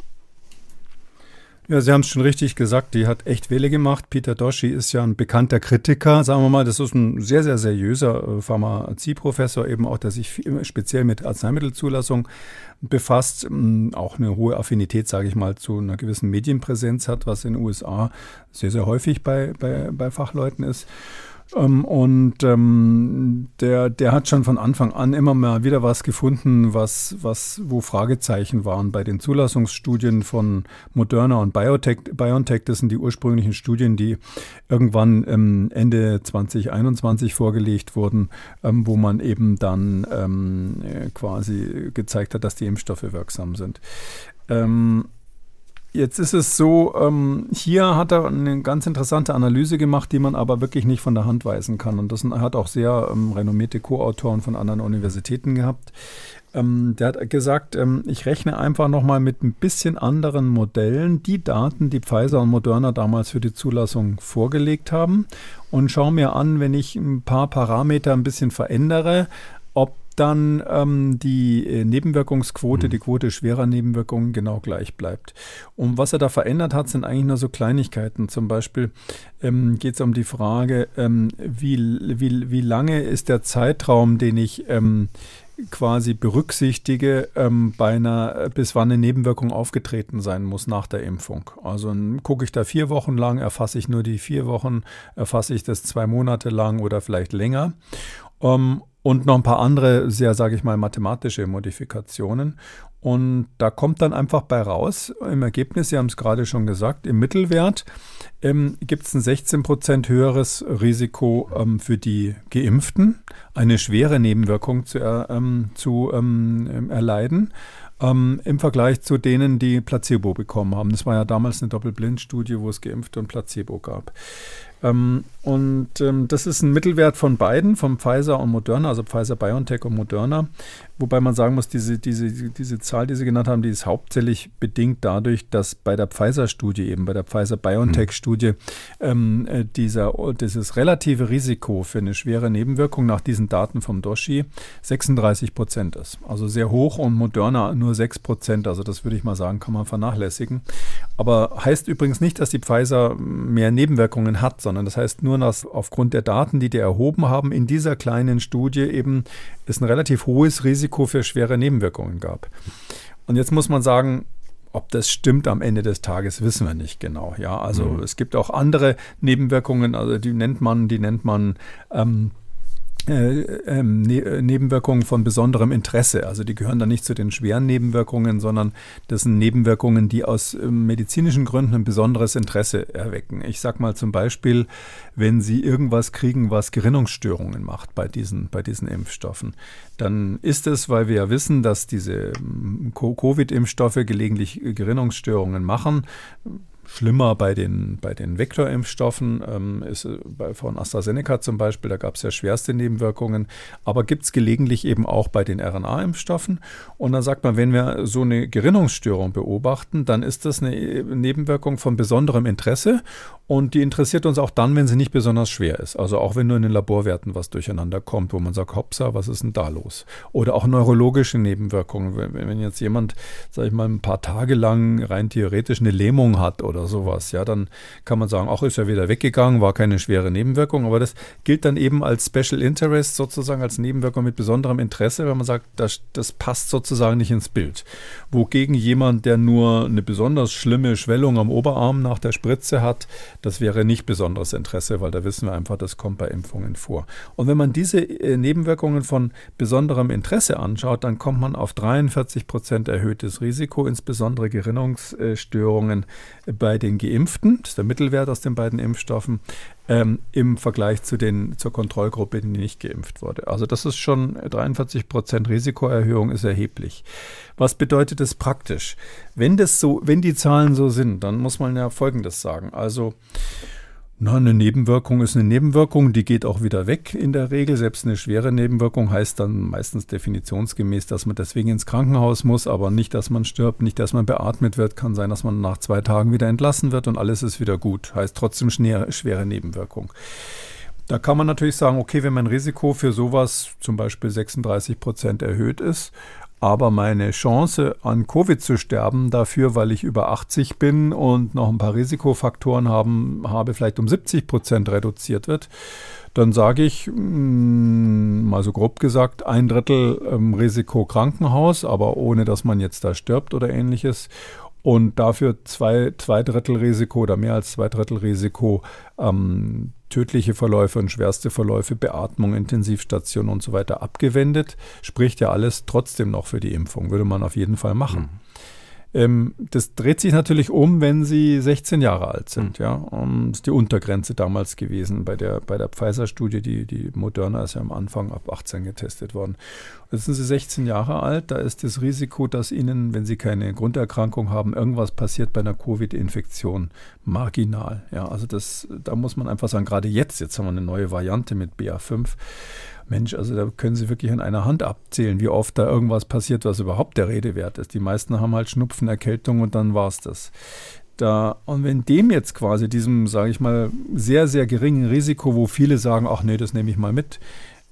Ja, Sie haben es schon richtig gesagt, die hat echt Welle gemacht. Peter Doshi ist ja ein bekannter Kritiker, sagen wir mal, das ist ein sehr, sehr seriöser äh, Pharmazieprofessor, eben auch, der sich speziell mit Arzneimittelzulassung befasst, auch eine hohe Affinität, sage ich mal, zu einer gewissen Medienpräsenz hat, was in den USA sehr, sehr häufig bei, bei, bei Fachleuten ist. Ähm, und ähm, der, der hat schon von Anfang an immer mal wieder was gefunden, was, was, wo Fragezeichen waren bei den Zulassungsstudien von Moderna und Biotech. BioNTech, das sind die ursprünglichen Studien, die irgendwann ähm, Ende 2021 vorgelegt wurden, ähm, wo man eben dann ähm, quasi gezeigt hat, dass die Impfstoffe wirksam sind. Ähm, Jetzt ist es so, ähm, hier hat er eine ganz interessante Analyse gemacht, die man aber wirklich nicht von der Hand weisen kann. Und das hat auch sehr ähm, renommierte Co-Autoren von anderen Universitäten gehabt. Ähm, der hat gesagt, ähm, ich rechne einfach nochmal mit ein bisschen anderen Modellen die Daten, die Pfizer und Moderna damals für die Zulassung vorgelegt haben und schaue mir an, wenn ich ein paar Parameter ein bisschen verändere, dann ähm, die äh, Nebenwirkungsquote, mhm. die Quote schwerer Nebenwirkungen genau gleich bleibt. Und was er da verändert hat, sind eigentlich nur so Kleinigkeiten. Zum Beispiel ähm, geht es um die Frage, ähm, wie, wie, wie lange ist der Zeitraum, den ich ähm, quasi berücksichtige, ähm, bei einer, bis wann eine Nebenwirkung aufgetreten sein muss nach der Impfung. Also gucke ich da vier Wochen lang, erfasse ich nur die vier Wochen, erfasse ich das zwei Monate lang oder vielleicht länger. Um, ähm, und noch ein paar andere, sehr, sage ich mal, mathematische Modifikationen. Und da kommt dann einfach bei raus, im Ergebnis, Sie haben es gerade schon gesagt, im Mittelwert ähm, gibt es ein 16 Prozent höheres Risiko ähm, für die Geimpften, eine schwere Nebenwirkung zu, ähm, zu ähm, erleiden ähm, im Vergleich zu denen, die Placebo bekommen haben. Das war ja damals eine Doppelblindstudie, wo es Geimpfte und Placebo gab. Ähm, und ähm, das ist ein Mittelwert von beiden, von Pfizer und Moderna, also Pfizer BioNTech und Moderna. Wobei man sagen muss, diese, diese, diese Zahl, die Sie genannt haben, die ist hauptsächlich bedingt dadurch, dass bei der Pfizer-Studie, eben bei der Pfizer-BioNTech-Studie, ähm, äh, dieser, dieses relative Risiko für eine schwere Nebenwirkung nach diesen Daten vom Doshi 36 Prozent ist. Also sehr hoch und Moderna nur 6 Prozent. Also das würde ich mal sagen, kann man vernachlässigen. Aber heißt übrigens nicht, dass die Pfizer mehr Nebenwirkungen hat, sondern das heißt nur, dass aufgrund der Daten, die die erhoben haben, in dieser kleinen Studie eben es ein relativ hohes Risiko für schwere Nebenwirkungen gab. Und jetzt muss man sagen, ob das stimmt am Ende des Tages, wissen wir nicht genau. Ja, also mhm. es gibt auch andere Nebenwirkungen, also die nennt man, die nennt man ähm, äh, ähm, ne äh, Nebenwirkungen von besonderem Interesse. Also die gehören dann nicht zu den schweren Nebenwirkungen, sondern das sind Nebenwirkungen, die aus äh, medizinischen Gründen ein besonderes Interesse erwecken. Ich sage mal zum Beispiel, wenn Sie irgendwas kriegen, was Gerinnungsstörungen macht bei diesen, bei diesen Impfstoffen, dann ist es, weil wir ja wissen, dass diese ähm, Covid-Impfstoffe gelegentlich Gerinnungsstörungen machen schlimmer bei den, bei den Vektorimpfstoffen, ähm, ist äh, bei, von AstraZeneca zum Beispiel, da gab es ja schwerste Nebenwirkungen, aber gibt es gelegentlich eben auch bei den RNA-Impfstoffen. Und dann sagt man, wenn wir so eine Gerinnungsstörung beobachten, dann ist das eine äh, Nebenwirkung von besonderem Interesse und die interessiert uns auch dann, wenn sie nicht besonders schwer ist. Also auch wenn nur in den Laborwerten was durcheinander kommt, wo man sagt, hoppsa, was ist denn da los? Oder auch neurologische Nebenwirkungen. Wenn, wenn jetzt jemand, sag ich mal, ein paar Tage lang rein theoretisch eine Lähmung hat oder sowas, ja, dann kann man sagen, auch ist ja wieder weggegangen, war keine schwere Nebenwirkung. Aber das gilt dann eben als Special Interest, sozusagen als Nebenwirkung mit besonderem Interesse, wenn man sagt, das, das passt sozusagen nicht ins Bild. Wogegen jemand, der nur eine besonders schlimme Schwellung am Oberarm nach der Spritze hat, das wäre nicht besonderes Interesse, weil da wissen wir einfach, das kommt bei Impfungen vor. Und wenn man diese äh, Nebenwirkungen von besonderem Interesse anschaut, dann kommt man auf 43 Prozent erhöhtes Risiko, insbesondere Gerinnungsstörungen bei den Geimpften. Das ist der Mittelwert aus den beiden Impfstoffen ähm, im Vergleich zu den, zur Kontrollgruppe, die nicht geimpft wurde. Also das ist schon 43 Prozent Risikoerhöhung ist erheblich. Was bedeutet das praktisch? Wenn das so, wenn die Zahlen so sind, dann muss man ja Folgendes sagen. Also Na, eine Nebenwirkung ist eine Nebenwirkung, die geht auch wieder weg in der Regel. Selbst eine schwere Nebenwirkung heißt dann meistens definitionsgemäß, dass man deswegen ins Krankenhaus muss, aber nicht, dass man stirbt, nicht, dass man beatmet wird. Kann sein, dass man nach zwei Tagen wieder entlassen wird und alles ist wieder gut. Heißt trotzdem schwere Nebenwirkung. Da kann man natürlich sagen, okay, wenn mein Risiko für sowas zum Beispiel 36 Prozent erhöht ist, aber meine Chance an Covid zu sterben dafür, weil ich über 80 bin und noch ein paar Risikofaktoren haben, habe, vielleicht um 70 Prozent reduziert wird, dann sage ich, mm, mal so grob gesagt, ein Drittel ähm, Risiko Krankenhaus, aber ohne dass man jetzt da stirbt oder ähnliches und dafür zwei, zwei Drittel Risiko oder mehr als zwei Drittel Risiko ähm, tödliche Verläufe und schwerste Verläufe, Beatmung, Intensivstation und so weiter abgewendet. Spricht ja alles trotzdem noch für die Impfung, würde man auf jeden Fall machen. Ähm, das dreht sich natürlich um, wenn sie 16 Jahre alt sind. Mhm. Ja, um, das ist die Untergrenze damals gewesen bei der, bei der Pfizer-Studie. Die, die Moderna ist ja am Anfang ab 18 getestet worden. Jetzt sind sie 16 Jahre alt. Da ist das Risiko, dass ihnen, wenn sie keine Grunderkrankung haben, irgendwas passiert bei einer Covid-Infektion marginal. Ja, also das, da muss man einfach sagen, gerade jetzt, jetzt haben wir eine neue Variante mit BA5 Mensch, also da können Sie wirklich an einer Hand abzählen, wie oft da irgendwas passiert, was überhaupt der Rede wert ist. Die meisten haben halt Schnupfen, Erkältung und dann war es das. Da, und wenn dem jetzt quasi, diesem, sage ich mal, sehr, sehr geringen Risiko, wo viele sagen, ach nee, das nehme ich mal mit,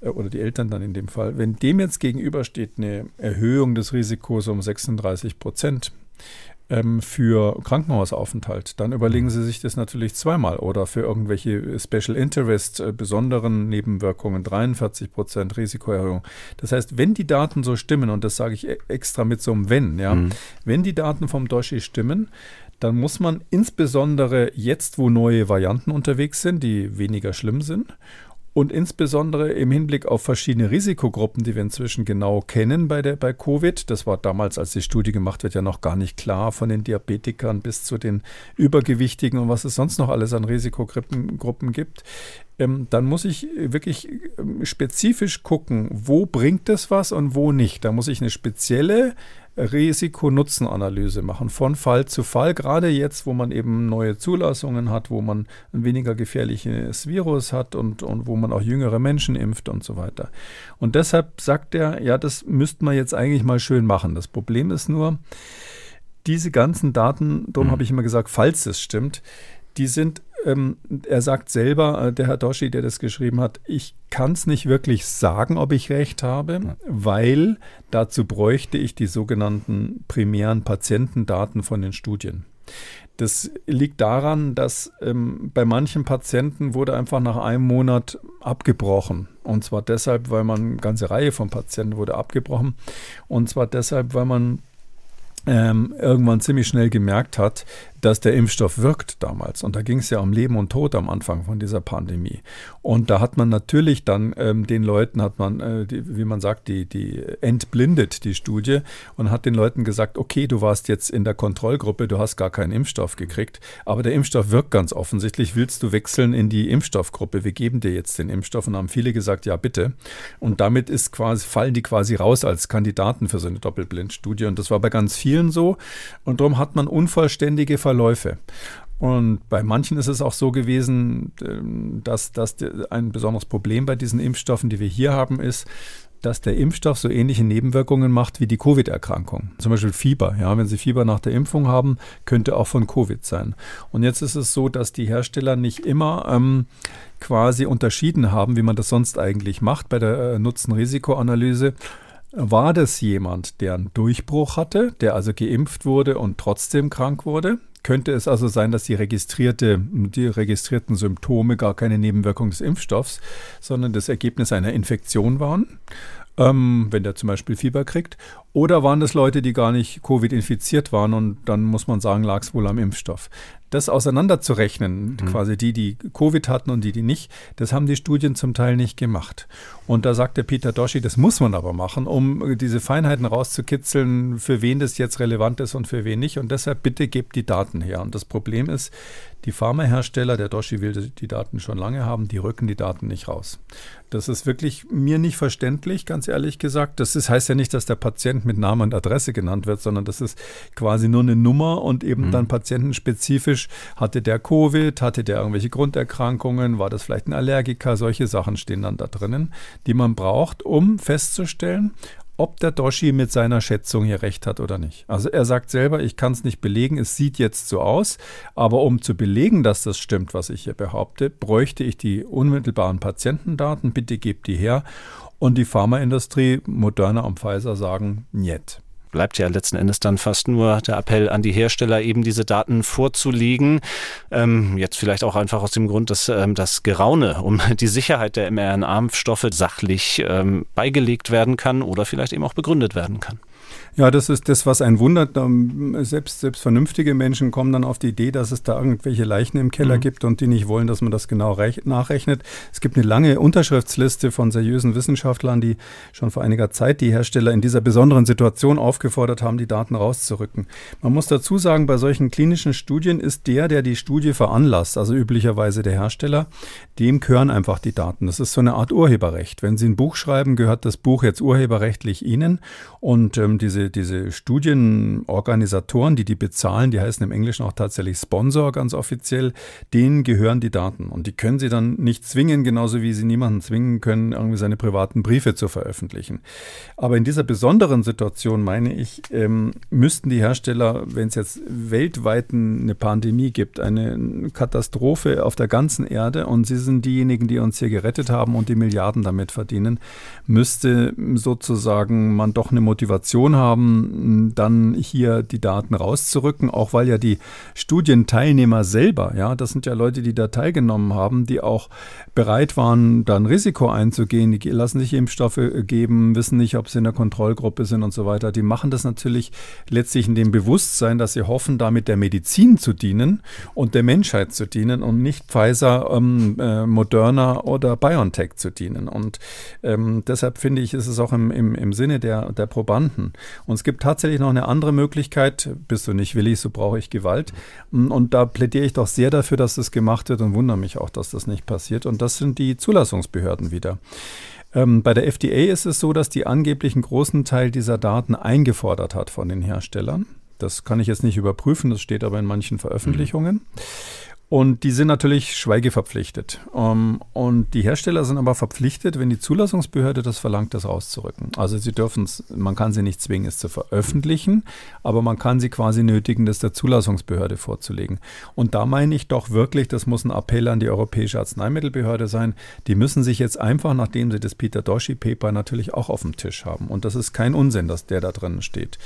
äh, oder die Eltern dann in dem Fall, wenn dem jetzt gegenübersteht eine Erhöhung des Risikos um 36 Prozent, ähm, für Krankenhausaufenthalt, dann überlegen Sie sich das natürlich zweimal oder für irgendwelche Special Interest, äh, besonderen Nebenwirkungen 43 Prozent Risikoerhöhung. Das heißt, wenn die Daten so stimmen, und das sage ich e-, extra mit so einem Wenn, ja, mhm. wenn die Daten vom Doshi stimmen, dann muss man insbesondere jetzt, wo neue Varianten unterwegs sind, die weniger schlimm sind, und insbesondere im Hinblick auf verschiedene Risikogruppen, die wir inzwischen genau kennen bei, der, bei Covid. Das war damals, als die Studie gemacht wird, ja noch gar nicht klar, von den Diabetikern bis zu den Übergewichtigen und was es sonst noch alles an Risikogruppen Gruppen gibt. Ähm, dann muss ich wirklich ähm, spezifisch gucken, wo bringt es was und wo nicht. Da muss ich eine spezielle Risiko-Nutzen-Analyse machen, von Fall zu Fall, gerade jetzt, wo man eben neue Zulassungen hat, wo man ein weniger gefährliches Virus hat und, und wo man auch jüngere Menschen impft und so weiter. Und deshalb sagt er, ja, das müsste man jetzt eigentlich mal schön machen. Das Problem ist nur, diese ganzen Daten, darum mhm. habe ich immer gesagt, falls es stimmt, die sind ähm, er sagt selber, äh, der Herr Doschi, der das geschrieben hat, ich kann es nicht wirklich sagen, ob ich recht habe, weil dazu bräuchte ich die sogenannten primären Patientendaten von den Studien. Das liegt daran, dass ähm, bei manchen Patienten wurde einfach nach einem Monat abgebrochen. Und zwar deshalb, weil man, eine ganze Reihe von Patienten wurde abgebrochen. Und zwar deshalb, weil man ähm, irgendwann ziemlich schnell gemerkt hat, dass der Impfstoff wirkt damals. Und da ging es ja um Leben und Tod am Anfang von dieser Pandemie. Und da hat man natürlich dann ähm, den Leuten, hat man, äh, die, wie man sagt, die, die entblindet, die Studie, und hat den Leuten gesagt, okay, du warst jetzt in der Kontrollgruppe, du hast gar keinen Impfstoff gekriegt, aber der Impfstoff wirkt ganz offensichtlich. Willst du wechseln in die Impfstoffgruppe? Wir geben dir jetzt den Impfstoff. Und haben viele gesagt, ja, bitte. Und damit ist quasi, fallen die quasi raus als Kandidaten für so eine Doppelblindstudie. Und das war bei ganz vielen so. Und darum hat man unvollständige Ver Verläufe. Und bei manchen ist es auch so gewesen, ähm, dass, dass ein besonderes Problem bei diesen Impfstoffen, die wir hier haben, ist, dass der Impfstoff so ähnliche Nebenwirkungen macht wie die Covid-Erkrankung. Zum Beispiel Fieber. Ja, wenn Sie Fieber nach der Impfung haben, könnte auch von Covid sein. Und jetzt ist es so, dass die Hersteller nicht immer ähm, quasi unterschieden haben, wie man das sonst eigentlich macht bei der äh, Nutzen-Risiko-Analyse. War das jemand, der einen Durchbruch hatte, der also geimpft wurde und trotzdem krank wurde? Könnte es also sein, dass die, registrierte, die registrierten Symptome gar keine Nebenwirkung des Impfstoffs, sondern das Ergebnis einer Infektion waren, ähm, wenn der zum Beispiel Fieber kriegt. Oder waren das Leute, die gar nicht Covid infiziert waren und dann muss man sagen, lag es wohl am Impfstoff das auseinanderzurechnen, mhm. quasi die, die Covid hatten und die, die nicht, das haben die Studien zum Teil nicht gemacht. Und da sagt der Peter Doschi, das muss man aber machen, um diese Feinheiten rauszukitzeln, für wen das jetzt relevant ist und für wen nicht. Und deshalb bitte gebt die Daten her. Und das Problem ist, die Pharmahersteller, der Doschi will die Daten schon lange haben, die rücken die Daten nicht raus. Das ist wirklich mir nicht verständlich, ganz ehrlich gesagt. Das ist, heißt ja nicht, dass der Patient mit Name und Adresse genannt wird, sondern das ist quasi nur eine Nummer und eben mhm. dann patientenspezifisch, hatte der Covid, hatte der irgendwelche Grunderkrankungen, war das vielleicht ein Allergiker, solche Sachen stehen dann da drinnen, die man braucht, um festzustellen, ob der Doshi mit seiner Schätzung hier recht hat oder nicht. Also er sagt selber, ich kann es nicht belegen, es sieht jetzt so aus, aber um zu belegen, dass das stimmt, was ich hier behaupte, bräuchte ich die unmittelbaren Patientendaten, bitte gebt die her. Und die Pharmaindustrie, Moderna und Pfizer sagen, niet bleibt ja letzten Endes dann fast nur der Appell an die Hersteller, eben diese Daten vorzulegen. Ähm, jetzt vielleicht auch einfach aus dem Grund, dass ähm, das Geraune um die Sicherheit der mRNA-Impfstoffe sachlich ähm, beigelegt werden kann oder vielleicht eben auch begründet werden kann. Ja, das ist das, was einen wundert. Selbst, selbst vernünftige Menschen kommen dann auf die Idee, dass es da irgendwelche Leichen im Keller mhm. gibt und die nicht wollen, dass man das genau nachrechnet. Es gibt eine lange Unterschriftsliste von seriösen Wissenschaftlern, die schon vor einiger Zeit die Hersteller in dieser besonderen Situation aufgefordert haben, die Daten rauszurücken. Man muss dazu sagen, bei solchen klinischen Studien ist der, der die Studie veranlasst, also üblicherweise der Hersteller, dem gehören einfach die Daten. Das ist so eine Art Urheberrecht. Wenn Sie ein Buch schreiben, gehört das Buch jetzt urheberrechtlich Ihnen und ähm, diese diese, diese Studienorganisatoren, die die bezahlen, die heißen im Englischen auch tatsächlich Sponsor ganz offiziell, denen gehören die Daten. Und die können sie dann nicht zwingen, genauso wie sie niemanden zwingen können, irgendwie seine privaten Briefe zu veröffentlichen. Aber in dieser besonderen Situation, meine ich, ähm, müssten die Hersteller, wenn es jetzt weltweit eine Pandemie gibt, eine Katastrophe auf der ganzen Erde und sie sind diejenigen, die uns hier gerettet haben und die Milliarden damit verdienen, müsste sozusagen man doch eine Motivation haben, haben, dann hier die Daten rauszurücken, auch weil ja die Studienteilnehmer selber, ja, das sind ja Leute, die da teilgenommen haben, die auch bereit waren, da ein Risiko einzugehen, die lassen sich Impfstoffe äh, geben, wissen nicht, ob sie in der Kontrollgruppe sind und so weiter. Die machen das natürlich letztlich in dem Bewusstsein, dass sie hoffen, damit der Medizin zu dienen und der Menschheit zu dienen und nicht Pfizer, ähm, äh, Moderna oder BioNTech zu dienen. Und ähm, deshalb finde ich, ist es auch im, im, im Sinne der, der Probanden und es gibt tatsächlich noch eine andere Möglichkeit. Bist du nicht willig, so brauche ich Gewalt. Und da plädiere ich doch sehr dafür, dass das gemacht wird und wundere mich auch, dass das nicht passiert. Und das sind die Zulassungsbehörden wieder. Ähm, bei der FDA ist es so, dass die angeblich einen großen Teil dieser Daten eingefordert hat von den Herstellern. Das kann ich jetzt nicht überprüfen, das steht aber in manchen Veröffentlichungen. Mhm. Und die sind natürlich schweigeverpflichtet. Ähm, und die Hersteller sind aber verpflichtet, wenn die Zulassungsbehörde das verlangt, das rauszurücken. Also sie dürfen es, man kann sie nicht zwingen, es zu veröffentlichen, aber man kann sie quasi nötigen, das der Zulassungsbehörde vorzulegen. Und da meine ich doch wirklich, das muss ein Appell an die Europäische Arzneimittelbehörde sein. Die müssen sich jetzt einfach, nachdem sie das Peter Doshi Paper natürlich auch auf dem Tisch haben. Und das ist kein Unsinn, dass der da drin steht.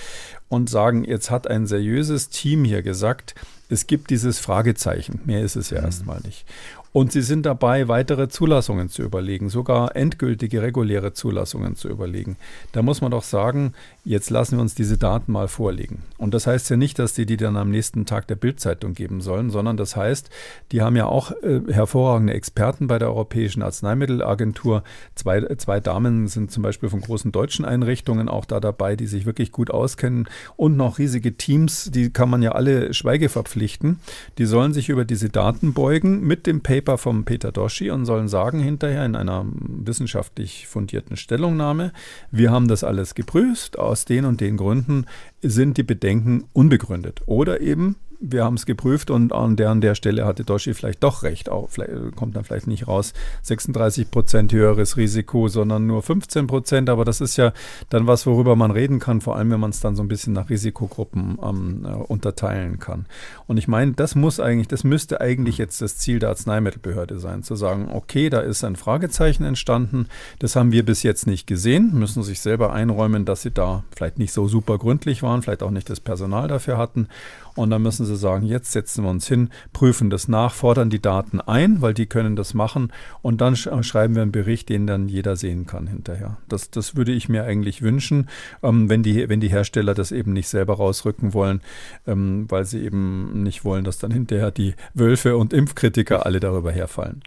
Und sagen, jetzt hat ein seriöses Team hier gesagt, es gibt dieses Fragezeichen. Mehr ist es ja mhm. erstmal nicht. Und sie sind dabei, weitere Zulassungen zu überlegen, sogar endgültige reguläre Zulassungen zu überlegen. Da muss man doch sagen, jetzt lassen wir uns diese Daten mal vorlegen. Und das heißt ja nicht, dass die die dann am nächsten Tag der Bildzeitung geben sollen, sondern das heißt, die haben ja auch äh, hervorragende Experten bei der Europäischen Arzneimittelagentur. Zwei, zwei Damen sind zum Beispiel von großen deutschen Einrichtungen auch da dabei, die sich wirklich gut auskennen und noch riesige Teams, die kann man ja alle Schweige verpflichten. Die sollen sich über diese Daten beugen mit dem Paper Paper vom Peter Doschi und sollen sagen hinterher in einer wissenschaftlich fundierten Stellungnahme, wir haben das alles geprüft, aus den und den Gründen sind die Bedenken unbegründet. Oder eben, wir haben es geprüft und an der an der Stelle hatte Doshi vielleicht doch recht. Auch vielleicht, kommt dann vielleicht nicht raus 36 Prozent höheres Risiko, sondern nur 15 Prozent. Aber das ist ja dann was, worüber man reden kann, vor allem wenn man es dann so ein bisschen nach Risikogruppen ähm, äh, unterteilen kann. Und ich meine, das muss eigentlich, das müsste eigentlich jetzt das Ziel der Arzneimittelbehörde sein, zu sagen, okay, da ist ein Fragezeichen entstanden, das haben wir bis jetzt nicht gesehen, müssen sich selber einräumen, dass sie da vielleicht nicht so super gründlich waren, vielleicht auch nicht das Personal dafür hatten. Und dann müssen sie sagen, jetzt setzen wir uns hin, prüfen das nach, fordern die Daten ein, weil die können das machen. Und dann schreiben wir einen Bericht, den dann jeder sehen kann hinterher. Das, das würde ich mir eigentlich wünschen, ähm, wenn, die, wenn die Hersteller das eben nicht selber rausrücken wollen, ähm, weil sie eben nicht wollen, dass dann hinterher die Wölfe und Impfkritiker alle darüber herfallen.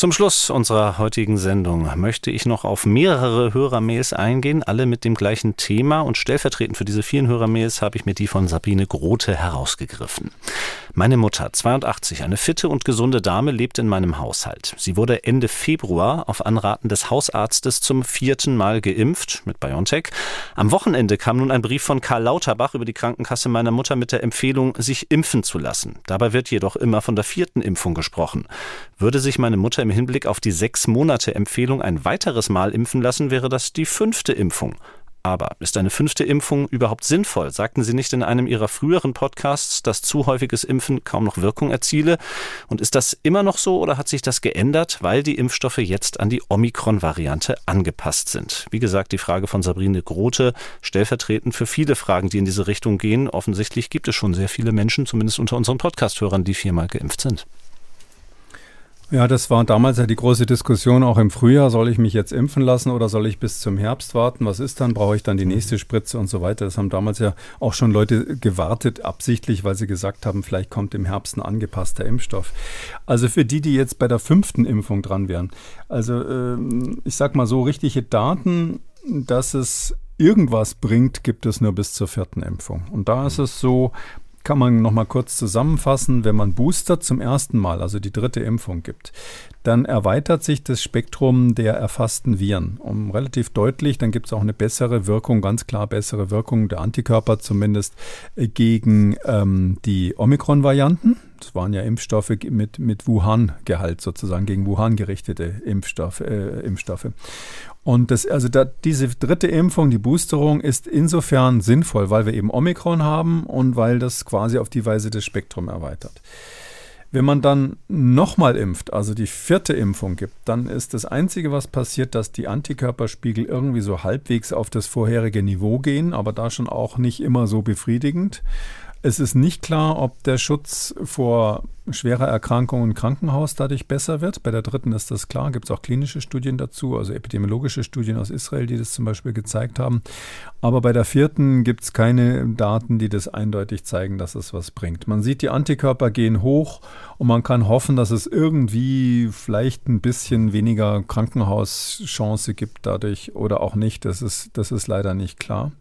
Zum Schluss unserer heutigen Sendung möchte ich noch auf mehrere Hörermails eingehen, alle mit dem gleichen Thema und stellvertretend für diese vielen Hörermails habe ich mir die von Sabine Grote herausgegriffen. Meine Mutter, 82, eine fitte und gesunde Dame, lebt in meinem Haushalt. Sie wurde Ende Februar auf Anraten des Hausarztes zum vierten Mal geimpft mit BioNTech. Am Wochenende kam nun ein Brief von Karl Lauterbach über die Krankenkasse meiner Mutter mit der Empfehlung, sich impfen zu lassen. Dabei wird jedoch immer von der vierten Impfung gesprochen. Würde sich meine Mutter im Hinblick auf die sechs Monate Empfehlung ein weiteres Mal impfen lassen, wäre das die fünfte Impfung. Aber ist eine fünfte Impfung überhaupt sinnvoll? Sagten Sie nicht in einem Ihrer früheren Podcasts, dass zu häufiges Impfen kaum noch Wirkung erziele? Und ist das immer noch so oder hat sich das geändert, weil die Impfstoffe jetzt an die Omikron-Variante angepasst sind? Wie gesagt, die Frage von Sabrine Grote, stellvertretend für viele Fragen, die in diese Richtung gehen. Offensichtlich gibt es schon sehr viele Menschen, zumindest unter unseren Podcast-Hörern, die viermal geimpft sind. Ja, das war damals ja die große Diskussion auch im Frühjahr. Soll ich mich jetzt impfen lassen oder soll ich bis zum Herbst warten? Was ist dann? Brauche ich dann die nächste Spritze und so weiter? Das haben damals ja auch schon Leute gewartet, absichtlich, weil sie gesagt haben, vielleicht kommt im Herbst ein angepasster Impfstoff. Also für die, die jetzt bei der fünften Impfung dran wären. Also ähm, ich sag mal so, richtige Daten, dass es irgendwas bringt, gibt es nur bis zur vierten Impfung. Und da ist es so, kann man noch mal kurz zusammenfassen, wenn man Booster zum ersten Mal, also die dritte Impfung gibt, dann erweitert sich das Spektrum der erfassten Viren um relativ deutlich. Dann gibt es auch eine bessere Wirkung, ganz klar bessere Wirkung der Antikörper zumindest äh, gegen ähm, die Omikron-Varianten. Das waren ja Impfstoffe mit, mit Wuhan-Gehalt sozusagen, gegen Wuhan gerichtete Impfstoff, äh, Impfstoffe. Und das, also da, diese dritte Impfung, die Boosterung, ist insofern sinnvoll, weil wir eben Omikron haben und weil das quasi auf die Weise das Spektrum erweitert. Wenn man dann nochmal impft, also die vierte Impfung gibt, dann ist das Einzige, was passiert, dass die Antikörperspiegel irgendwie so halbwegs auf das vorherige Niveau gehen, aber da schon auch nicht immer so befriedigend. Es ist nicht klar, ob der Schutz vor schwerer Erkrankung im Krankenhaus dadurch besser wird. Bei der dritten ist das klar, gibt es auch klinische Studien dazu, also epidemiologische Studien aus Israel, die das zum Beispiel gezeigt haben. Aber bei der vierten gibt es keine Daten, die das eindeutig zeigen, dass es was bringt. Man sieht, die Antikörper gehen hoch und man kann hoffen, dass es irgendwie vielleicht ein bisschen weniger Krankenhauschance gibt dadurch oder auch nicht. Das ist, das ist leider nicht klar.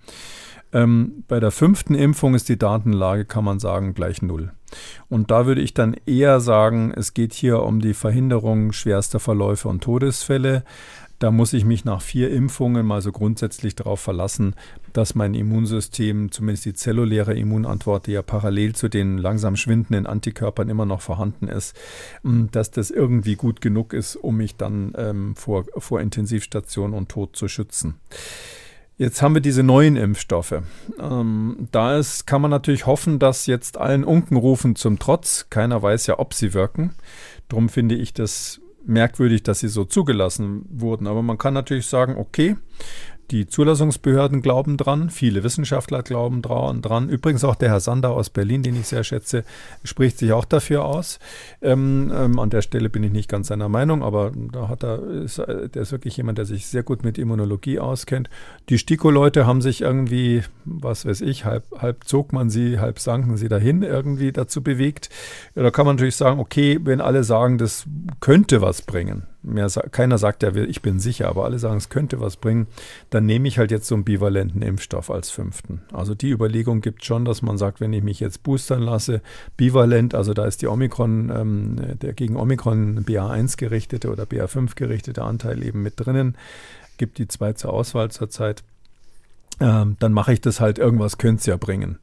Ähm, bei der fünften Impfung ist die Datenlage, kann man sagen, gleich null. Und da würde ich dann eher sagen, es geht hier um die Verhinderung schwerster Verläufe und Todesfälle. Da muss ich mich nach vier Impfungen mal so grundsätzlich darauf verlassen, dass mein Immunsystem, zumindest die zelluläre Immunantwort, die ja parallel zu den langsam schwindenden Antikörpern immer noch vorhanden ist, dass das irgendwie gut genug ist, um mich dann ähm, vor, vor Intensivstation und Tod zu schützen. Jetzt haben wir diese neuen Impfstoffe. Ähm, da ist, kann man natürlich hoffen, dass jetzt allen Unkenrufen zum Trotz, keiner weiß ja, ob sie wirken. Darum finde ich das merkwürdig, dass sie so zugelassen wurden. Aber man kann natürlich sagen, okay, die Zulassungsbehörden glauben dran, viele Wissenschaftler glauben dran. Übrigens auch der Herr Sander aus Berlin, den ich sehr schätze, spricht sich auch dafür aus. Ähm, ähm, an der Stelle bin ich nicht ganz seiner Meinung, aber da hat er, ist, der ist wirklich jemand, der sich sehr gut mit Immunologie auskennt. Die STIKO-Leute haben sich irgendwie, was weiß ich, halb, halb zog man sie, halb sanken sie dahin irgendwie dazu bewegt. Ja, da kann man natürlich sagen, okay, wenn alle sagen, das könnte was bringen, mehr, keiner sagt ja, ich bin sicher, aber alle sagen, es könnte was bringen, dann nehme ich halt jetzt so einen bivalenten Impfstoff als fünften. Also die Überlegung gibt schon, dass man sagt, wenn ich mich jetzt boostern lasse, bivalent, also da ist die Omikron, ähm, der gegen Omikron BA1 gerichtete oder BA5 gerichtete Anteil eben mit drinnen, gibt die zwei zur Auswahl zurzeit. Ähm, dann mache ich das halt, irgendwas könnte es ja bringen.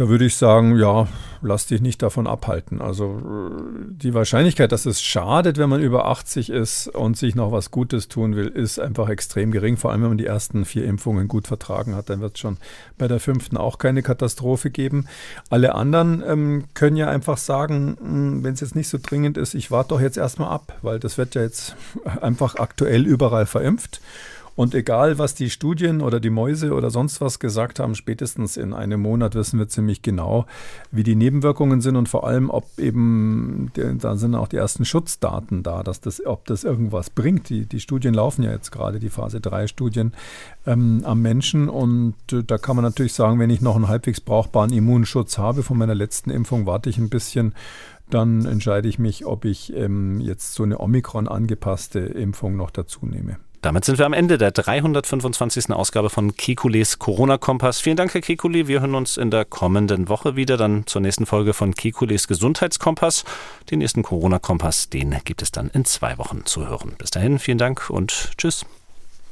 Da würde ich sagen, ja, lass dich nicht davon abhalten. Also die Wahrscheinlichkeit, dass es schadet, wenn man über 80 ist und sich noch was Gutes tun will, ist einfach extrem gering. Vor allem, wenn man die ersten vier Impfungen gut vertragen hat, dann wird es schon bei der fünften auch keine Katastrophe geben. Alle anderen ähm, können ja einfach sagen, hm, wenn es jetzt nicht so dringend ist, ich warte doch jetzt erstmal ab, weil das wird ja jetzt einfach aktuell überall verimpft. Und egal, was die Studien oder die Mäuse oder sonst was gesagt haben, spätestens in einem Monat wissen wir ziemlich genau, wie die Nebenwirkungen sind und vor allem, ob eben, da sind auch die ersten Schutzdaten da, dass das, ob das irgendwas bringt. Die, die Studien laufen ja jetzt gerade, die Phase 3 Studien ähm, am Menschen. Und äh, da kann man natürlich sagen, wenn ich noch einen halbwegs brauchbaren Immunschutz habe von meiner letzten Impfung, warte ich ein bisschen dann entscheide ich mich, ob ich ähm, jetzt so eine Omikron angepasste Impfung noch dazu nehme. Damit sind wir am Ende der 325. Ausgabe von Kekules Corona-Kompass. Vielen Dank, Herr Kekule. Wir hören uns in der kommenden Woche wieder, dann zur nächsten Folge von Kekules Gesundheitskompass. Den nächsten Corona-Kompass, den gibt es dann in zwei Wochen zu hören. Bis dahin, vielen Dank und tschüss.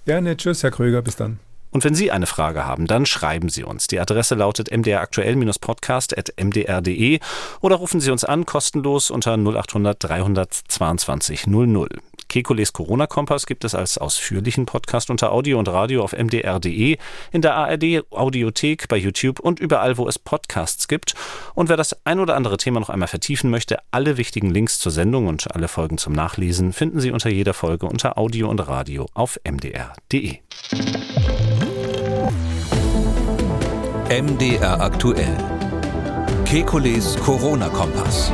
Gerne, tschüss, Herr Kröger, bis dann. Und wenn Sie eine Frage haben, dann schreiben Sie uns. Die Adresse lautet mdraktuell-podcast.mdr.de oder rufen Sie uns an, kostenlos unter 0800 322 00. Kekules Corona-Kompass gibt es als ausführlichen Podcast unter Audio und Radio auf mdr.de, in der ARD Audiothek, bei YouTube und überall, wo es Podcasts gibt. Und wer das ein oder andere Thema noch einmal vertiefen möchte, alle wichtigen Links zur Sendung und alle Folgen zum Nachlesen finden Sie unter jeder Folge unter Audio und Radio auf mdr.de. MDR aktuell. Kekules Corona-Kompass.